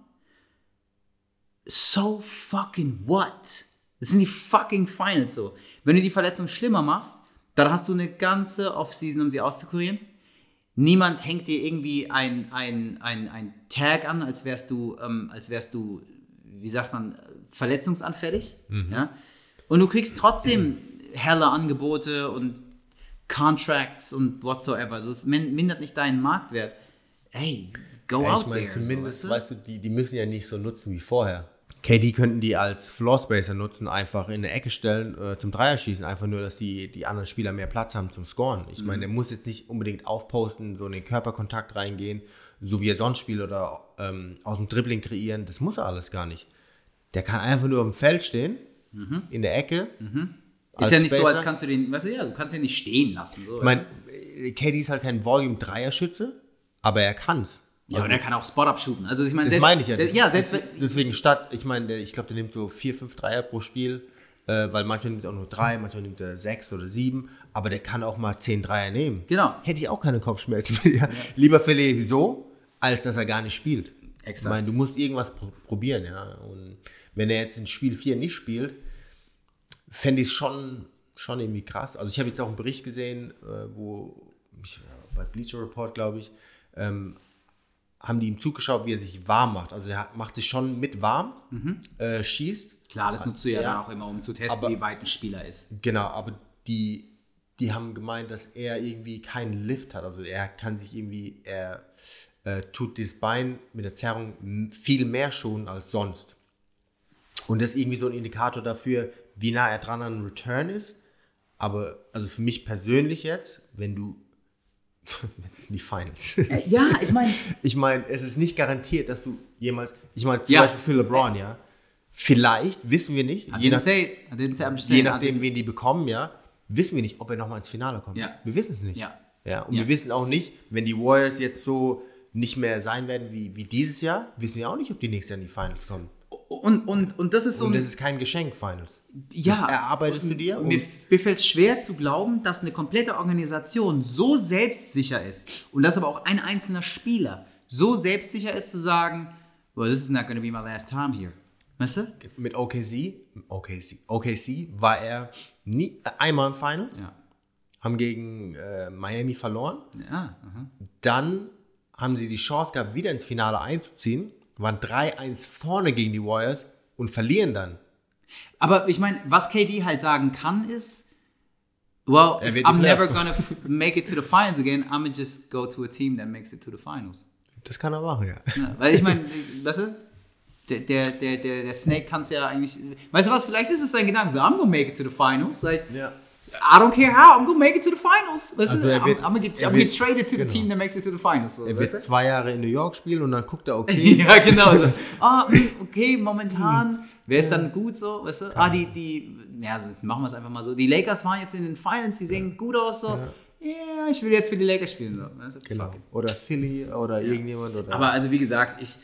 So fucking what? Das sind die fucking Finals so. Wenn du die Verletzung schlimmer machst, dann hast du eine ganze Offseason, um sie auszukurieren. Niemand hängt dir irgendwie ein, ein, ein, ein Tag an, als wärst du, ähm, als wärst du, wie sagt man, verletzungsanfällig. Ja? Und du kriegst trotzdem helle Angebote und Contracts und whatsoever. Min- mindert nicht deinen Marktwert. Hey, go Ja, out ich meine, there. zumindest, so, weißt du, die, die müssen ja nicht so nutzen wie vorher. KD könnten die als Floorspacer nutzen, einfach in eine Ecke stellen, äh, zum Dreierschießen, einfach nur, dass die, die anderen Spieler mehr Platz haben zum Scoren. Ich meine, der muss jetzt nicht unbedingt aufposten, so in den Körperkontakt reingehen, so wie er sonst spielt oder ähm, aus dem Dribbling kreieren. Das muss er alles gar nicht. Der kann einfach nur auf dem Feld stehen, in der Ecke. Ist ja nicht so, Spacer. als kannst du den, weißt du, ja, du kannst den nicht stehen lassen. So, Ich meine, KD ist halt kein Volume-Dreierschütze, aber er kann's. Ja, und er kann auch Spot-Up shooten. Also ich meine, Das selbst, meine ich ja. Selbst, ja, selbst deswegen statt, ich meine, ich glaube, der nimmt so vier, fünf Dreier pro Spiel, äh, weil manchmal nimmt er auch nur drei, manchmal nimmt er sechs oder sieben, aber der kann auch mal zehn Dreier nehmen. Genau. Hätte ich auch keine Kopfschmerzen mehr. Lieber verliere so, als dass er gar nicht spielt. Exakt. Ich meine, du musst irgendwas pr probieren, ja. Und wenn er jetzt in Spiel 4 nicht spielt, fände ich es schon, schon irgendwie krass. Also ich habe jetzt auch einen Bericht gesehen, äh, wo ich, äh, bei Bleacher Report, glaube ich, ähm, haben die ihm zugeschaut, wie er sich warm macht. Also er macht sich schon mit warm, äh, schießt. klar, das nutzt du ja, Ja. dann auch immer, um zu testen, Aber- wie weit ein Spieler ist. Genau, aber die, die haben gemeint, dass er irgendwie keinen Lift hat. Also er kann sich irgendwie, er äh, tut das Bein mit der Zerrung viel mehr schonen als sonst. Und das ist irgendwie so ein Indikator dafür, wie nah er dran an Return ist. Aber also für mich persönlich jetzt, wenn du, jetzt sind die Finals. Äh, Ja, ich meine, [LAUGHS] Ich meine, es ist nicht garantiert, dass du jemals, ich meine, zum Ja. Beispiel für LeBron, ja. Vielleicht, wissen wir nicht, I je, nach, say. I je saying. nachdem, wen die bekommen, ja, wissen wir nicht, ob er nochmal ins Finale kommt. Ja. Wir wissen es nicht. Ja. ja und Ja. wir wissen auch nicht, wenn die Warriors jetzt so nicht mehr sein werden wie, wie dieses Jahr, wissen wir auch nicht, ob die nächstes Jahr in die Finals kommen. Und, und, und das ist so Und ein das ist kein Geschenk, Finals. Ja, das erarbeitest du dir. Mir, mir fällt es schwer zu glauben, dass eine komplette Organisation so selbstsicher ist und dass aber auch ein einzelner Spieler so selbstsicher ist zu sagen, well, this is not going to be my last time here. Weißt du? mit OKC, OKC, OKC war er nie, einmal im Finals, Ja. haben gegen äh, Miami verloren. Ja, aha. Dann haben sie die Chance gehabt, wieder ins Finale einzuziehen, waren 3-1 vorne gegen die Warriors und verlieren dann. Aber ich meine, was KD halt sagen kann, ist, well, I'm never gonna make it to the finals again, I'm gonna just go to a team that makes it to the finals. Das kann er machen, ja. Ja, weil ich meine, weißt du, der, der, der, der, der Snake kann es ja eigentlich, weißt du was, vielleicht ist es sein Gedanke, so, I'm gonna make it to the finals, like, ja. I don't care how, I'm gonna make it to the finals. Weißt Also er wird- I'm, I'm, gonna get, I'm wird- gonna get traded to genau. the team that makes it to the finals. So, Er wird zwei Jahre in New York spielen und dann guckt er, okay, [LAUGHS] ja, genau. So. [LAUGHS] Ah, hm, okay, momentan wäre es dann gut so, weißt du? Ah, die, die, ja, so, machen wir es einfach mal so. Die Lakers waren jetzt in den Finals, die sehen gut aus, so. Ja, ich will jetzt für die Lakers spielen, so. Du? genau. Oder Philly oder irgendjemand. Oder Aber also wie gesagt, ich,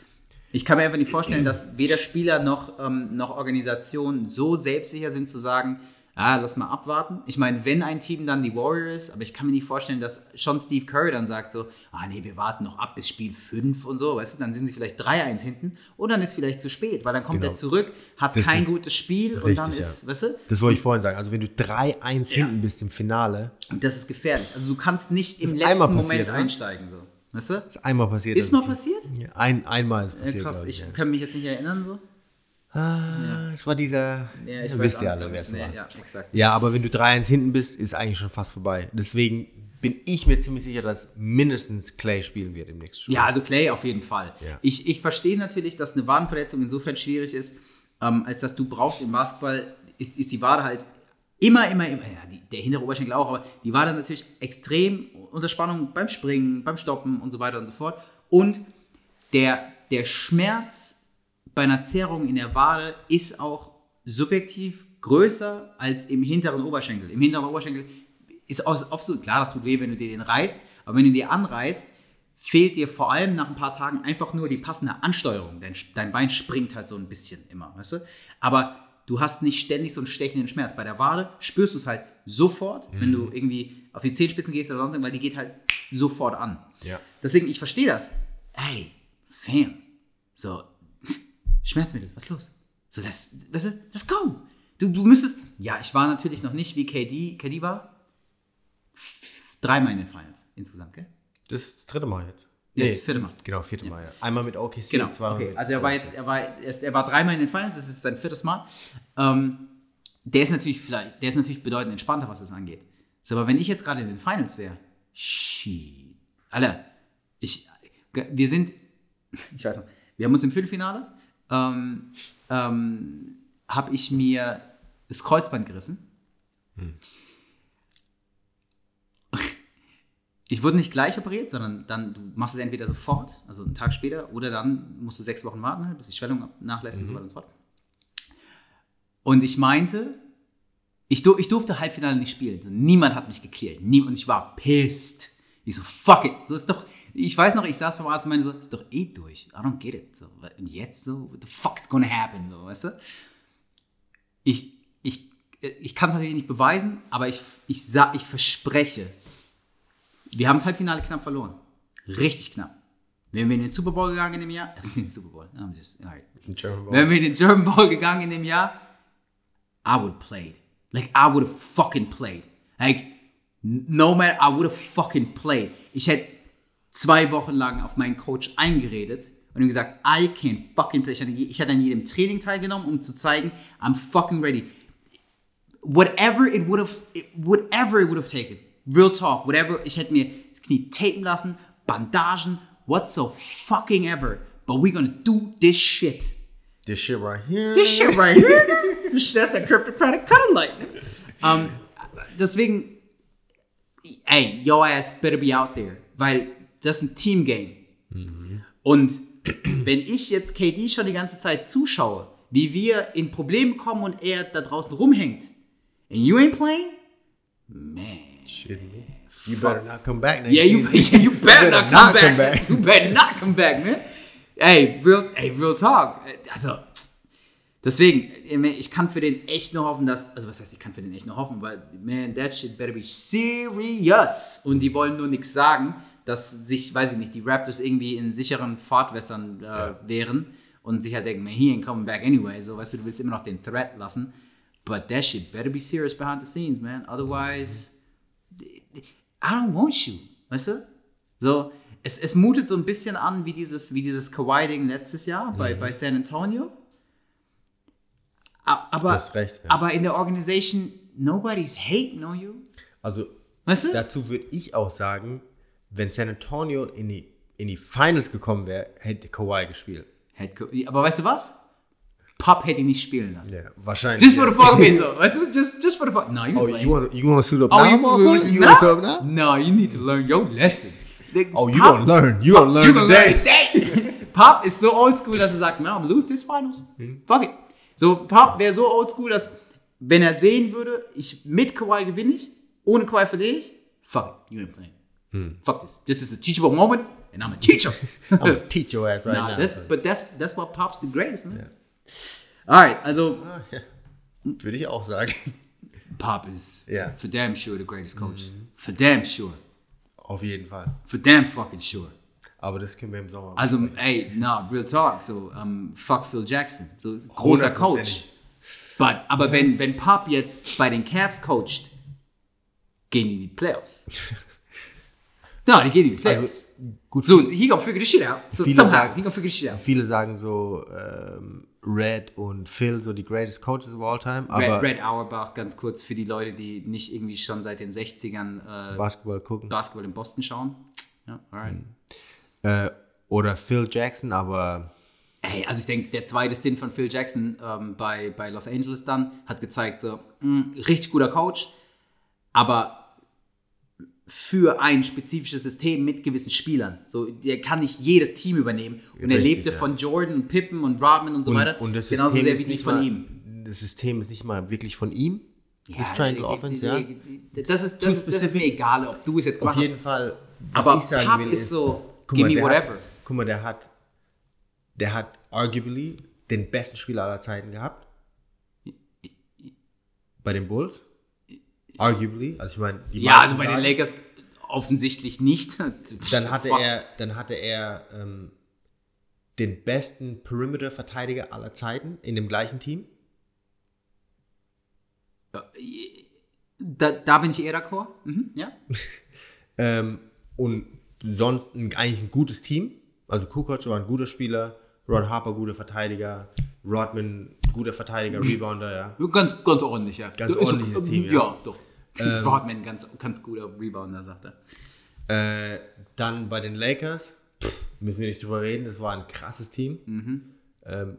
ich kann mir einfach nicht vorstellen, dass weder Spieler noch, ähm, noch Organisation so selbstsicher sind zu sagen, ah, lass mal abwarten. Ich meine, wenn ein Team dann die Warriors, aber ich kann mir nicht vorstellen, dass schon Steve Curry dann sagt so, ah nee, wir warten noch ab bis Spiel 5 und so, weißt du, dann sind sie vielleicht 3-1 hinten und dann ist vielleicht zu spät, weil dann kommt Genau. er zurück, hat Das kein gutes Spiel und richtig, dann ja. ist, weißt du, Das wollte ich vorhin sagen. Also wenn du 3-1 hinten bist im Finale, und das ist gefährlich. Also du kannst nicht im letzten einmal Moment passiert, ne? einsteigen, so, weißt du? ist einmal passiert. Ist dass- mal passiert? Ja, Ein, einmal ist Ja, passiert. krass, glaub ich ja. kann mich jetzt nicht erinnern, so. Ah, es war dieser. Ja, ich wisst ihr alle, wer es nee, war. Ja. Ja, aber wenn du 3-1 hinten bist, ist eigentlich schon fast vorbei. Deswegen bin ich mir ziemlich sicher, dass mindestens Clay spielen wird im nächsten Spiel. Ja, also Clay auf jeden Fall. Ja. Ich, ich verstehe natürlich, dass eine Wadenverletzung insofern schwierig ist, ähm, als dass du brauchst im Basketball, ist, ist die Wade halt immer, immer, immer, ja, die, der hintere Oberschenkel auch, aber die Wade natürlich extrem unter Spannung beim Springen, beim Stoppen und so weiter und so fort. Und der, der Schmerz bei einer Zerrung in der Wade ist auch subjektiv größer als im hinteren Oberschenkel. Im hinteren Oberschenkel ist auch oft so, klar, das tut weh, wenn du dir den reißt, aber wenn du dir anreißt, fehlt dir vor allem nach ein paar Tagen einfach nur die passende Ansteuerung. Dein, dein Bein springt halt so ein bisschen immer, weißt du? Aber du hast nicht ständig so einen stechenden Schmerz. Bei der Wade spürst du es halt sofort, wenn du irgendwie auf die Zehenspitzen gehst oder sonst irgendwas, weil die geht halt sofort an. Ja. Deswegen, ich verstehe das. Ey, Fam, so, Schmerzmittel, was ist los? So, das, weißt du, let's go. Du, du müsstest, ja, ich war natürlich noch nicht wie KD, KD war, dreimal in den Finals insgesamt, gell? Das ist das dritte Mal jetzt. Nee, das vierte Mal. Genau, vierte Mal, ja. Einmal mit OKC Genau, zweimal okay. Also er war jetzt, er war, er, er war dreimal in den Finals, das ist sein viertes Mal. Ähm, der ist natürlich vielleicht, der ist natürlich bedeutend entspannter, was das angeht. So, aber wenn ich jetzt gerade in den Finals wäre, shit. Alter, ich, wir sind, [LAUGHS] ich weiß noch, wir haben uns im Viertelfinale, ähm, ähm, habe ich mir das Kreuzband gerissen. [LAUGHS] Ich wurde nicht gleich operiert, sondern dann, du machst es entweder sofort, also einen Tag später, oder dann musst du sechs Wochen warten, halt, bis die Schwellung nachlässt und so weiter und so fort. Und ich meinte, ich, dur ich durfte Halbfinale nicht spielen. Niemand hat mich geklärt. Und ich war pissed. Ich so, fuck it. So ist doch, ich weiß noch, ich saß beim Arzt und meinte so, ist doch eh durch. I don't get it. So, und jetzt so, what the fuck's gonna happen? So, weißt du? Ich, ich, ich kann es natürlich nicht beweisen, aber ich, ich, sa ich verspreche, wir haben das Halbfinale knapp verloren. Richtig knapp. Wären wir in den Super Bowl gegangen in dem Jahr, das [LAUGHS] ist in den Super Bowl, I'm just, alright. Wären wir in den German Bowl gegangen in dem Jahr, I would have played. Like, I would have fucking played. Like, no matter, I would have fucking played. Ich hätte zwei Wochen lang auf meinen Coach eingeredet und ihm gesagt, I can't fucking play. Ich hatte, ich hatte an jedem Training teilgenommen, um zu zeigen, I'm fucking ready. Whatever it would have, whatever it would have taken. Real talk, whatever. Ich hätte mir das Knie tapen lassen, Bandagen, what so fucking ever. But we're gonna do this shit. This shit right here. This shit right here. [LAUGHS] that's that cryptocratic cutting light. Um, deswegen, ey, your ass better be out there. Weil das ist ein Team-Game. Und wenn ich jetzt KD schon die ganze Zeit zuschaue, wie wir in Probleme kommen und er da draußen rumhängt, and you ain't playing, man. Shit. You better not come back next Yeah, you, season. [LAUGHS] you better not come back. You better not come back, man. Ey, real, ey, real talk. Also, deswegen, ich kann für den echt nur hoffen, dass, also was heißt, ich kann für den echt nur hoffen, weil, man, that shit better be serious. Und die wollen nur nichts sagen, dass sich, weiß ich nicht, die Raptors irgendwie in sicheren Fahrtwässern äh, wären und sich halt denken, man, he ain't coming back anyway. So, weißt du, du willst immer noch den Threat lassen. But that shit better be serious behind the scenes, man. Otherwise, I don't want you. Weißt du? So, es, es mutet so ein bisschen an wie dieses, wie dieses Kawhi-Ding letztes Jahr bei, bei San Antonio. Aber, hast recht, ja. aber in der Organisation, nobody's hating on you. Also, Weißt du? dazu würde ich auch sagen, wenn San Antonio in die, in die Finals gekommen wäre, hätte Kawhi gespielt. Co- aber weißt du was? Pop hätte ihn nicht spielen lassen. Ja, wahrscheinlich. Just for the fuck of it, [LAUGHS] so. Weißt du? Just, just for the fuck. No, you Oh, you want you want to suit up Oh, now, you, motherfucker? You no, to suit up now? no, you need to learn your lesson. Oh, you Pop- gonna learn. You gonna learn You gonna today. learn today. [LAUGHS] Pop ist so oldschool, dass er sagt, man, I'm lose this finals. Fuck it. So, Pop wäre so oldschool, dass wenn er sehen würde, ich mit Kawhi gewinne ich, ohne Kawhi verliere ich, fuck it, you ain't playing. Fuck this. This is a teachable moment and I'm a teacher. [LAUGHS] I'm gonna [LAUGHS] teach your ass right nah, now. that's, but that's, that's what Pop's the greatest, man. Alright, also Würde ich auch sagen. Pop is Ja. for damn sure the greatest coach. For damn sure. Auf jeden Fall. For damn fucking sure. Aber das können wir im Sommer. Also, ey, na, real talk, so, um, fuck Phil Jackson. So, großer Coach. But, aber wenn, wenn Pop jetzt bei den Cavs coacht, gehen die in die Playoffs. [LAUGHS] no, die gehen in die Playoffs. gut, so, he gonna figure the shit out. So, viele somehow, sagen- he gonna figure the shit out. Viele sagen so, ähm, Red und Phil, so die greatest coaches of all time. Red, Red Auerbach, ganz kurz für die Leute, die nicht irgendwie schon seit den 60ern äh, Basketball gucken. Basketball in Boston schauen. Ja, alright. Äh, oder Phil Jackson, aber Ey, also ich denke, der zweite Stint von Phil Jackson ähm, bei, bei Los Angeles dann hat gezeigt, so, mh, richtig guter Coach, aber für ein spezifisches System mit gewissen Spielern. So, der kann nicht jedes Team übernehmen. Und er Richtig, lebte ja. von Jordan, Pippen und Rodman und so weiter. und das genauso System sehr ist wie nicht von mal, ihm. Das System ist nicht mal wirklich von ihm. das Ja, Triangle äh, Offense, ja. Das ist, das, das ist mir egal, ob du es jetzt Auf gemacht jeden hast. Fall, was Aber ich sagen Pop will, ist ist, so, guck give mal, me der whatever. Hat, guck mal, der hat, der hat arguably den besten Spieler aller Zeiten gehabt. Bei den Bulls. Arguably. Also ich meine, die Ja, also bei den sagen- Lakers offensichtlich nicht. [LAUGHS] Dann hatte er, dann hatte er ähm, den besten Perimeter-Verteidiger aller Zeiten in dem gleichen Team. Da, da bin ich eher d'accord. Mhm, ja. [LAUGHS] Ähm, und sonst ein, eigentlich ein gutes Team. Also Kukoc war ein guter Spieler, Ron Harper guter Verteidiger, Rodman guter Verteidiger, Rebounder, ja. Ganz, ganz ordentlich, ja. Ganz Ist so- ordentliches Team, ja. Ja, doch. Rodman, ganz, ganz guter Rebounder, sagt er. Äh, dann bei den Lakers, pff, müssen wir nicht drüber reden, das war ein krasses Team. Ähm,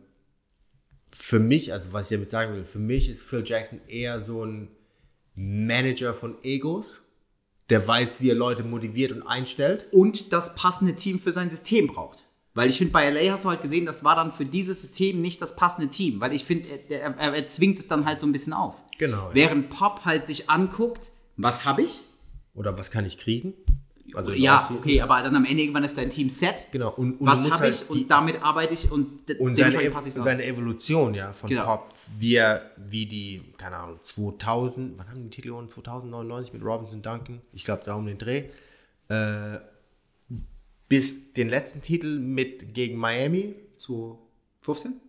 für mich, also was ich damit sagen will, für mich ist Phil Jackson eher so ein Manager von Egos, der weiß, wie er Leute motiviert und einstellt. Und das passende Team für sein System braucht. Weil ich finde, bei LA hast du halt gesehen, das war dann für dieses System nicht das passende Team. Weil ich finde, er, er, er zwingt es dann halt so ein bisschen auf. Genau, ja. Während Pop halt sich anguckt, was habe ich? Oder was kann ich kriegen? Also Ja, okay, aber dann am Ende irgendwann ist dein Team set. Genau, und, und was habe halt ich? Und damit arbeite ich und, Und seine, an. seine Evolution, ja, von Genau. Pop, wie er, wie die, keine Ahnung, 2000, wann haben die Titel gewonnen? 2099 mit Robinson Duncan, ich glaube, da um den Dreh, äh, bis den letzten Titel mit gegen Miami, 2015?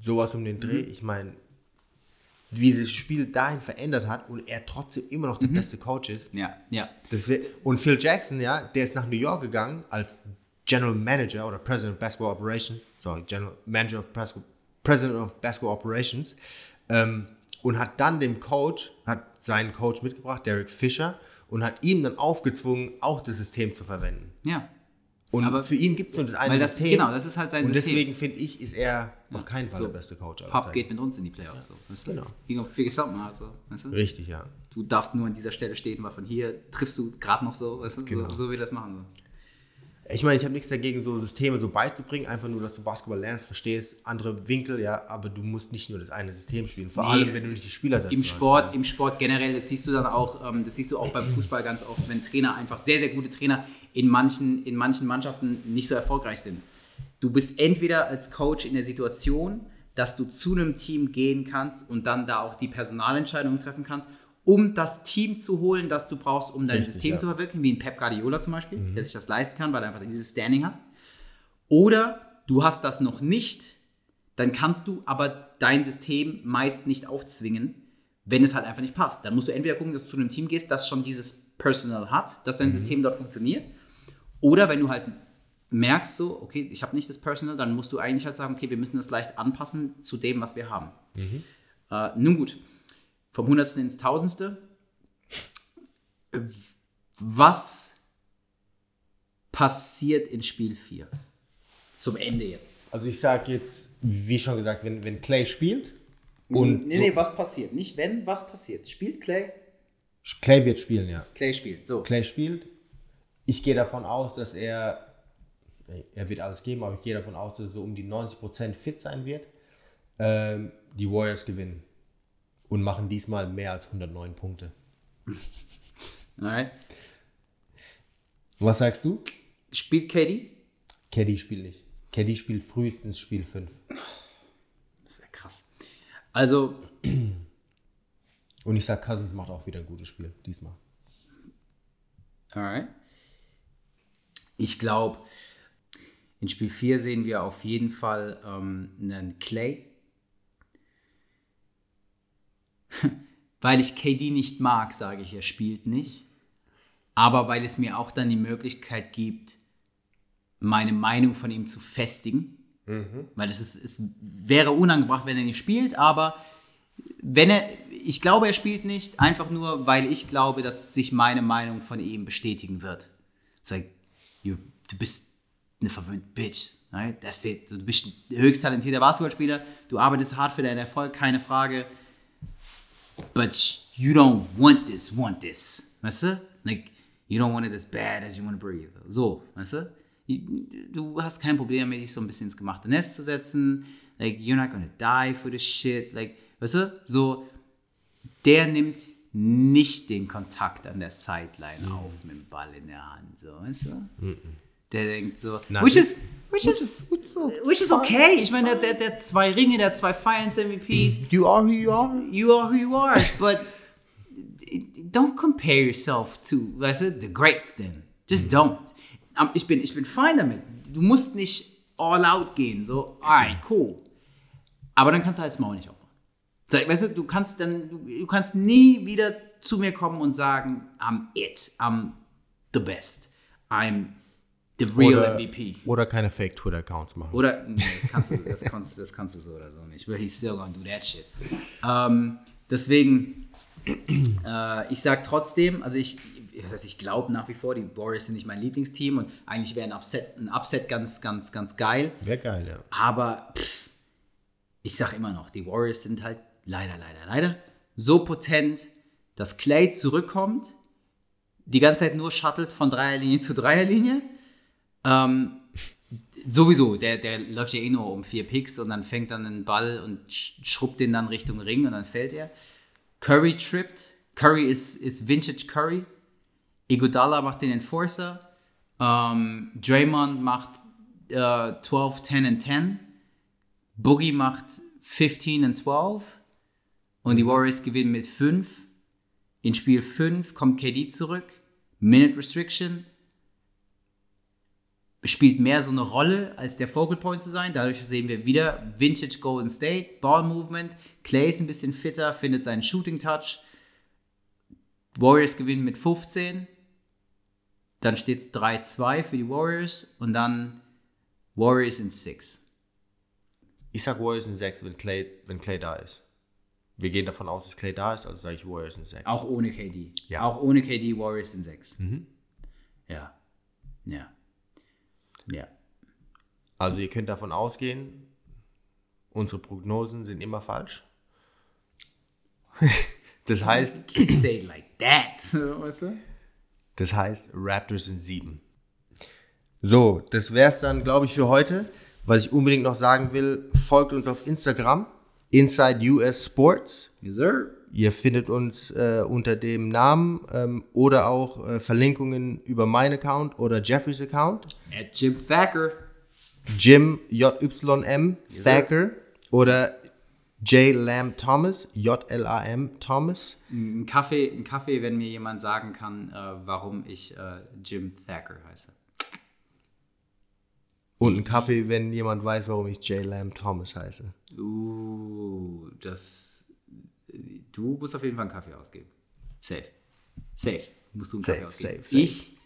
sowas um den Dreh, ich meine, wie das Spiel dahin verändert hat und er trotzdem immer noch der beste Coach ist. Ja, ja. Das und Phil Jackson, ja, der ist nach New York gegangen als General Manager oder President of Basketball Operations, sorry, General Manager of Basketball, President of Basketball Operations, ähm, und hat dann dem Coach, hat seinen Coach mitgebracht, Derek Fisher, und hat ihm dann aufgezwungen, auch das System zu verwenden. Ja. Und Aber- für ihn gibt es nur das eine das- System. genau, das ist halt sein Und System. deswegen finde ich, ist er auf keinen Fall so. der beste Coach. Pop geht mit uns in die Playoffs. So, weißt du? Genau. Gonna figure something out, so, weißt du? Richtig, ja. Du darfst nur an dieser Stelle stehen, weil von hier triffst du gerade noch so, weißt du? Genau. So, so wie wir das machen. So. Ich meine, ich habe nichts dagegen, so Systeme so beizubringen, einfach nur, dass du Basketball lernst, verstehst, andere Winkel, ja, aber du musst nicht nur das eine System spielen, vor Nee, allem, wenn du nicht die Spieler dazu Im hast. Sport, im Sport generell, das siehst du dann auch, ähm, das siehst du auch beim Fußball ganz oft, wenn Trainer einfach sehr, sehr gute Trainer in manchen, in manchen Mannschaften nicht so erfolgreich sind. Du bist entweder als Coach in der Situation, dass du zu einem Team gehen kannst und dann da auch die Personalentscheidungen treffen kannst, um das Team zu holen, das du brauchst, um dein Richtig, System ja. zu verwirklichen, wie ein Pep Guardiola zum Beispiel, der sich das leisten kann, weil er einfach dieses Standing hat. Oder du hast das noch nicht, dann kannst du aber dein System meist nicht aufzwingen, wenn es halt einfach nicht passt. Dann musst du entweder gucken, dass du zu einem Team gehst, das schon dieses Personal hat, dass dein System dort funktioniert. Oder wenn du halt merkst, so, okay, ich habe nicht das Personal, dann musst du eigentlich halt sagen, okay, wir müssen das leicht anpassen zu dem, was wir haben. Äh, nun gut, vom Hundertsten ins Tausendste. Was passiert in Spiel 4? Zum Ende jetzt. Also ich sage jetzt, wie schon gesagt, wenn, wenn Clay spielt und nee, nee, was passiert? Nicht wenn, was passiert? Spielt Clay? so, Clay wird spielen, ja. Clay spielt, so. Clay spielt. Ich gehe davon aus, dass er, er wird alles geben, aber ich gehe davon aus, dass er so um die 90% fit sein wird. Ähm, die Warriors gewinnen und machen diesmal mehr als 109 Punkte. [LAUGHS] Alright. Was sagst du? Spielt KD? KD spielt nicht. KD spielt frühestens Spiel 5. Das wäre krass. Also, Und Und ich sag, Cousins macht auch wieder ein gutes Spiel, diesmal. Alright. Ich glaube, in Spiel 4 sehen wir auf jeden Fall ähm, einen Clay. [LAUGHS] weil ich KD nicht mag, sage ich, er spielt nicht. Aber weil es mir auch dann die Möglichkeit gibt, meine Meinung von ihm zu festigen. Mhm. Weil es, ist, es wäre unangebracht, wenn er nicht spielt, aber wenn er, ich glaube, er spielt nicht, einfach nur, weil ich glaube, dass sich meine Meinung von ihm bestätigen wird. Sag, du bist eine verwöhnte Bitch. Right? That's it. Du bist ein höchst talentierter Basketballspieler, du arbeitest hart für deinen Erfolg, keine Frage. But you don't want this, want this. Weißt du? Like, you don't want it as bad as you want to breathe. So, weißt du? Du hast kein Problem damit, dich so ein bisschen ins gemachte Nest zu setzen. Like, you're not gonna die for this shit. Like, weißt du? So, der nimmt nicht den Kontakt an der Sideline mhm. auf mit dem Ball in der Hand. So, weißt du? Mhm. Der denkt so, Nein. which is, which is, which is, which is okay. Ich meine, der, der, der zwei Ringe, der zwei Finals MVPs. You are who you are. You are who you are. But don't compare yourself to, weißt du, the greats then. Just mhm. don't. Ich bin, ich bin fein damit. Du musst nicht all out gehen. So, alright, cool. Aber dann kannst du halt das Maul nicht aufmachen. Weißt du, du kannst dann, du, du kannst nie wieder zu mir kommen und sagen, I'm it, I'm the best, I'm the real oder, MVP. Oder keine Fake Twitter-Accounts machen. Oder, [LAUGHS] nee, das kannst, du, das, kannst, das kannst du so oder so nicht. But he's still gonna do that shit. Ähm, deswegen, äh, ich sag trotzdem, also ich, das heißt, ich glaube nach wie vor, die Warriors sind nicht mein Lieblingsteam und eigentlich wäre ein Upset, ein Upset ganz, ganz, ganz geil. Wäre geil, ja. Aber pff, ich sag immer noch, die Warriors sind halt leider, leider, leider so potent, dass Clay zurückkommt, die ganze Zeit nur shuttelt von Dreierlinie zu Dreierlinie. Ähm, sowieso, der, der läuft ja eh nur um vier Picks und dann fängt dann den Ball und schrubbt den dann Richtung Ring und dann fällt er. Curry trippt. Curry ist, ist Vintage Curry. Iguodala macht den Enforcer. Ähm, Draymond macht äh, 12, 10 und 10. Boogie macht 15 und 12. Und die Warriors gewinnen mit 5. In Spiel 5 kommt KD zurück. Minute Restriction. Spielt mehr so eine Rolle, als der Focal Point zu sein. Dadurch sehen wir wieder Vintage Golden State, Ball Movement. Clay ist ein bisschen fitter, findet seinen Shooting Touch. Warriors gewinnen mit 15. Dann steht es 3-2 für die Warriors und dann Warriors in 6. Ich sag Warriors in 6, wenn Clay, wenn Clay da ist. Wir gehen davon aus, dass Clay da ist, also sage ich Warriors in 6. Auch ohne KD. Ja. Auch ohne KD Warriors in 6. Mhm. Ja. Ja. Ja. Also ihr könnt davon ausgehen, unsere Prognosen sind immer falsch. [LAUGHS] das heißt. say like that. [LAUGHS] Weißt du? Das heißt, Raptors sind 7. So, das wäre es dann, glaube ich, für heute. Was ich unbedingt noch sagen will, folgt uns auf Instagram Inside US Sports. Yes, sir. Ihr findet uns äh, unter dem Namen ähm, oder auch äh, Verlinkungen über meinen Account oder Jeffreys Account. At Jim Thacker. Jim J-Y-M yes, Thacker sir. oder J. Lam Thomas, J-L-A-M Thomas. Ein Kaffee, ein Kaffee, wenn mir jemand sagen kann, äh, warum ich äh, Jim Thacker heiße. Und ein Kaffee, wenn jemand weiß, warum ich J. Lamb Thomas heiße. Uh, das. Du musst auf jeden Fall einen Kaffee ausgeben. Safe. Safe. Musst du einen safe, Kaffee ausgeben. Safe, safe. Ich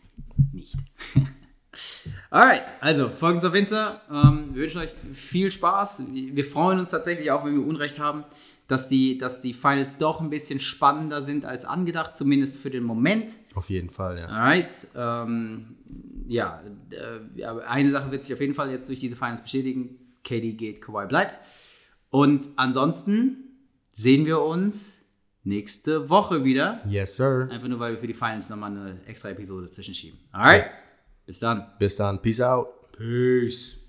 nicht. [LAUGHS] Alright, also folgt uns auf Insta. Ähm, wir wünschen euch viel Spaß. Wir freuen uns tatsächlich auch, wenn wir Unrecht haben, dass die, dass die Finals doch ein bisschen spannender sind als angedacht, zumindest für den Moment. Auf jeden Fall, ja. Alright. Ähm, ja, äh, eine Sache wird sich auf jeden Fall jetzt durch diese Finals bestätigen. KD geht, Kawhi bleibt. Und ansonsten sehen wir uns nächste Woche wieder. Yes, sir. Einfach nur, weil wir für die Finals nochmal eine extra Episode zwischenschieben. Alright. Ja. Bis dann. Bis dann. Peace out. Peace.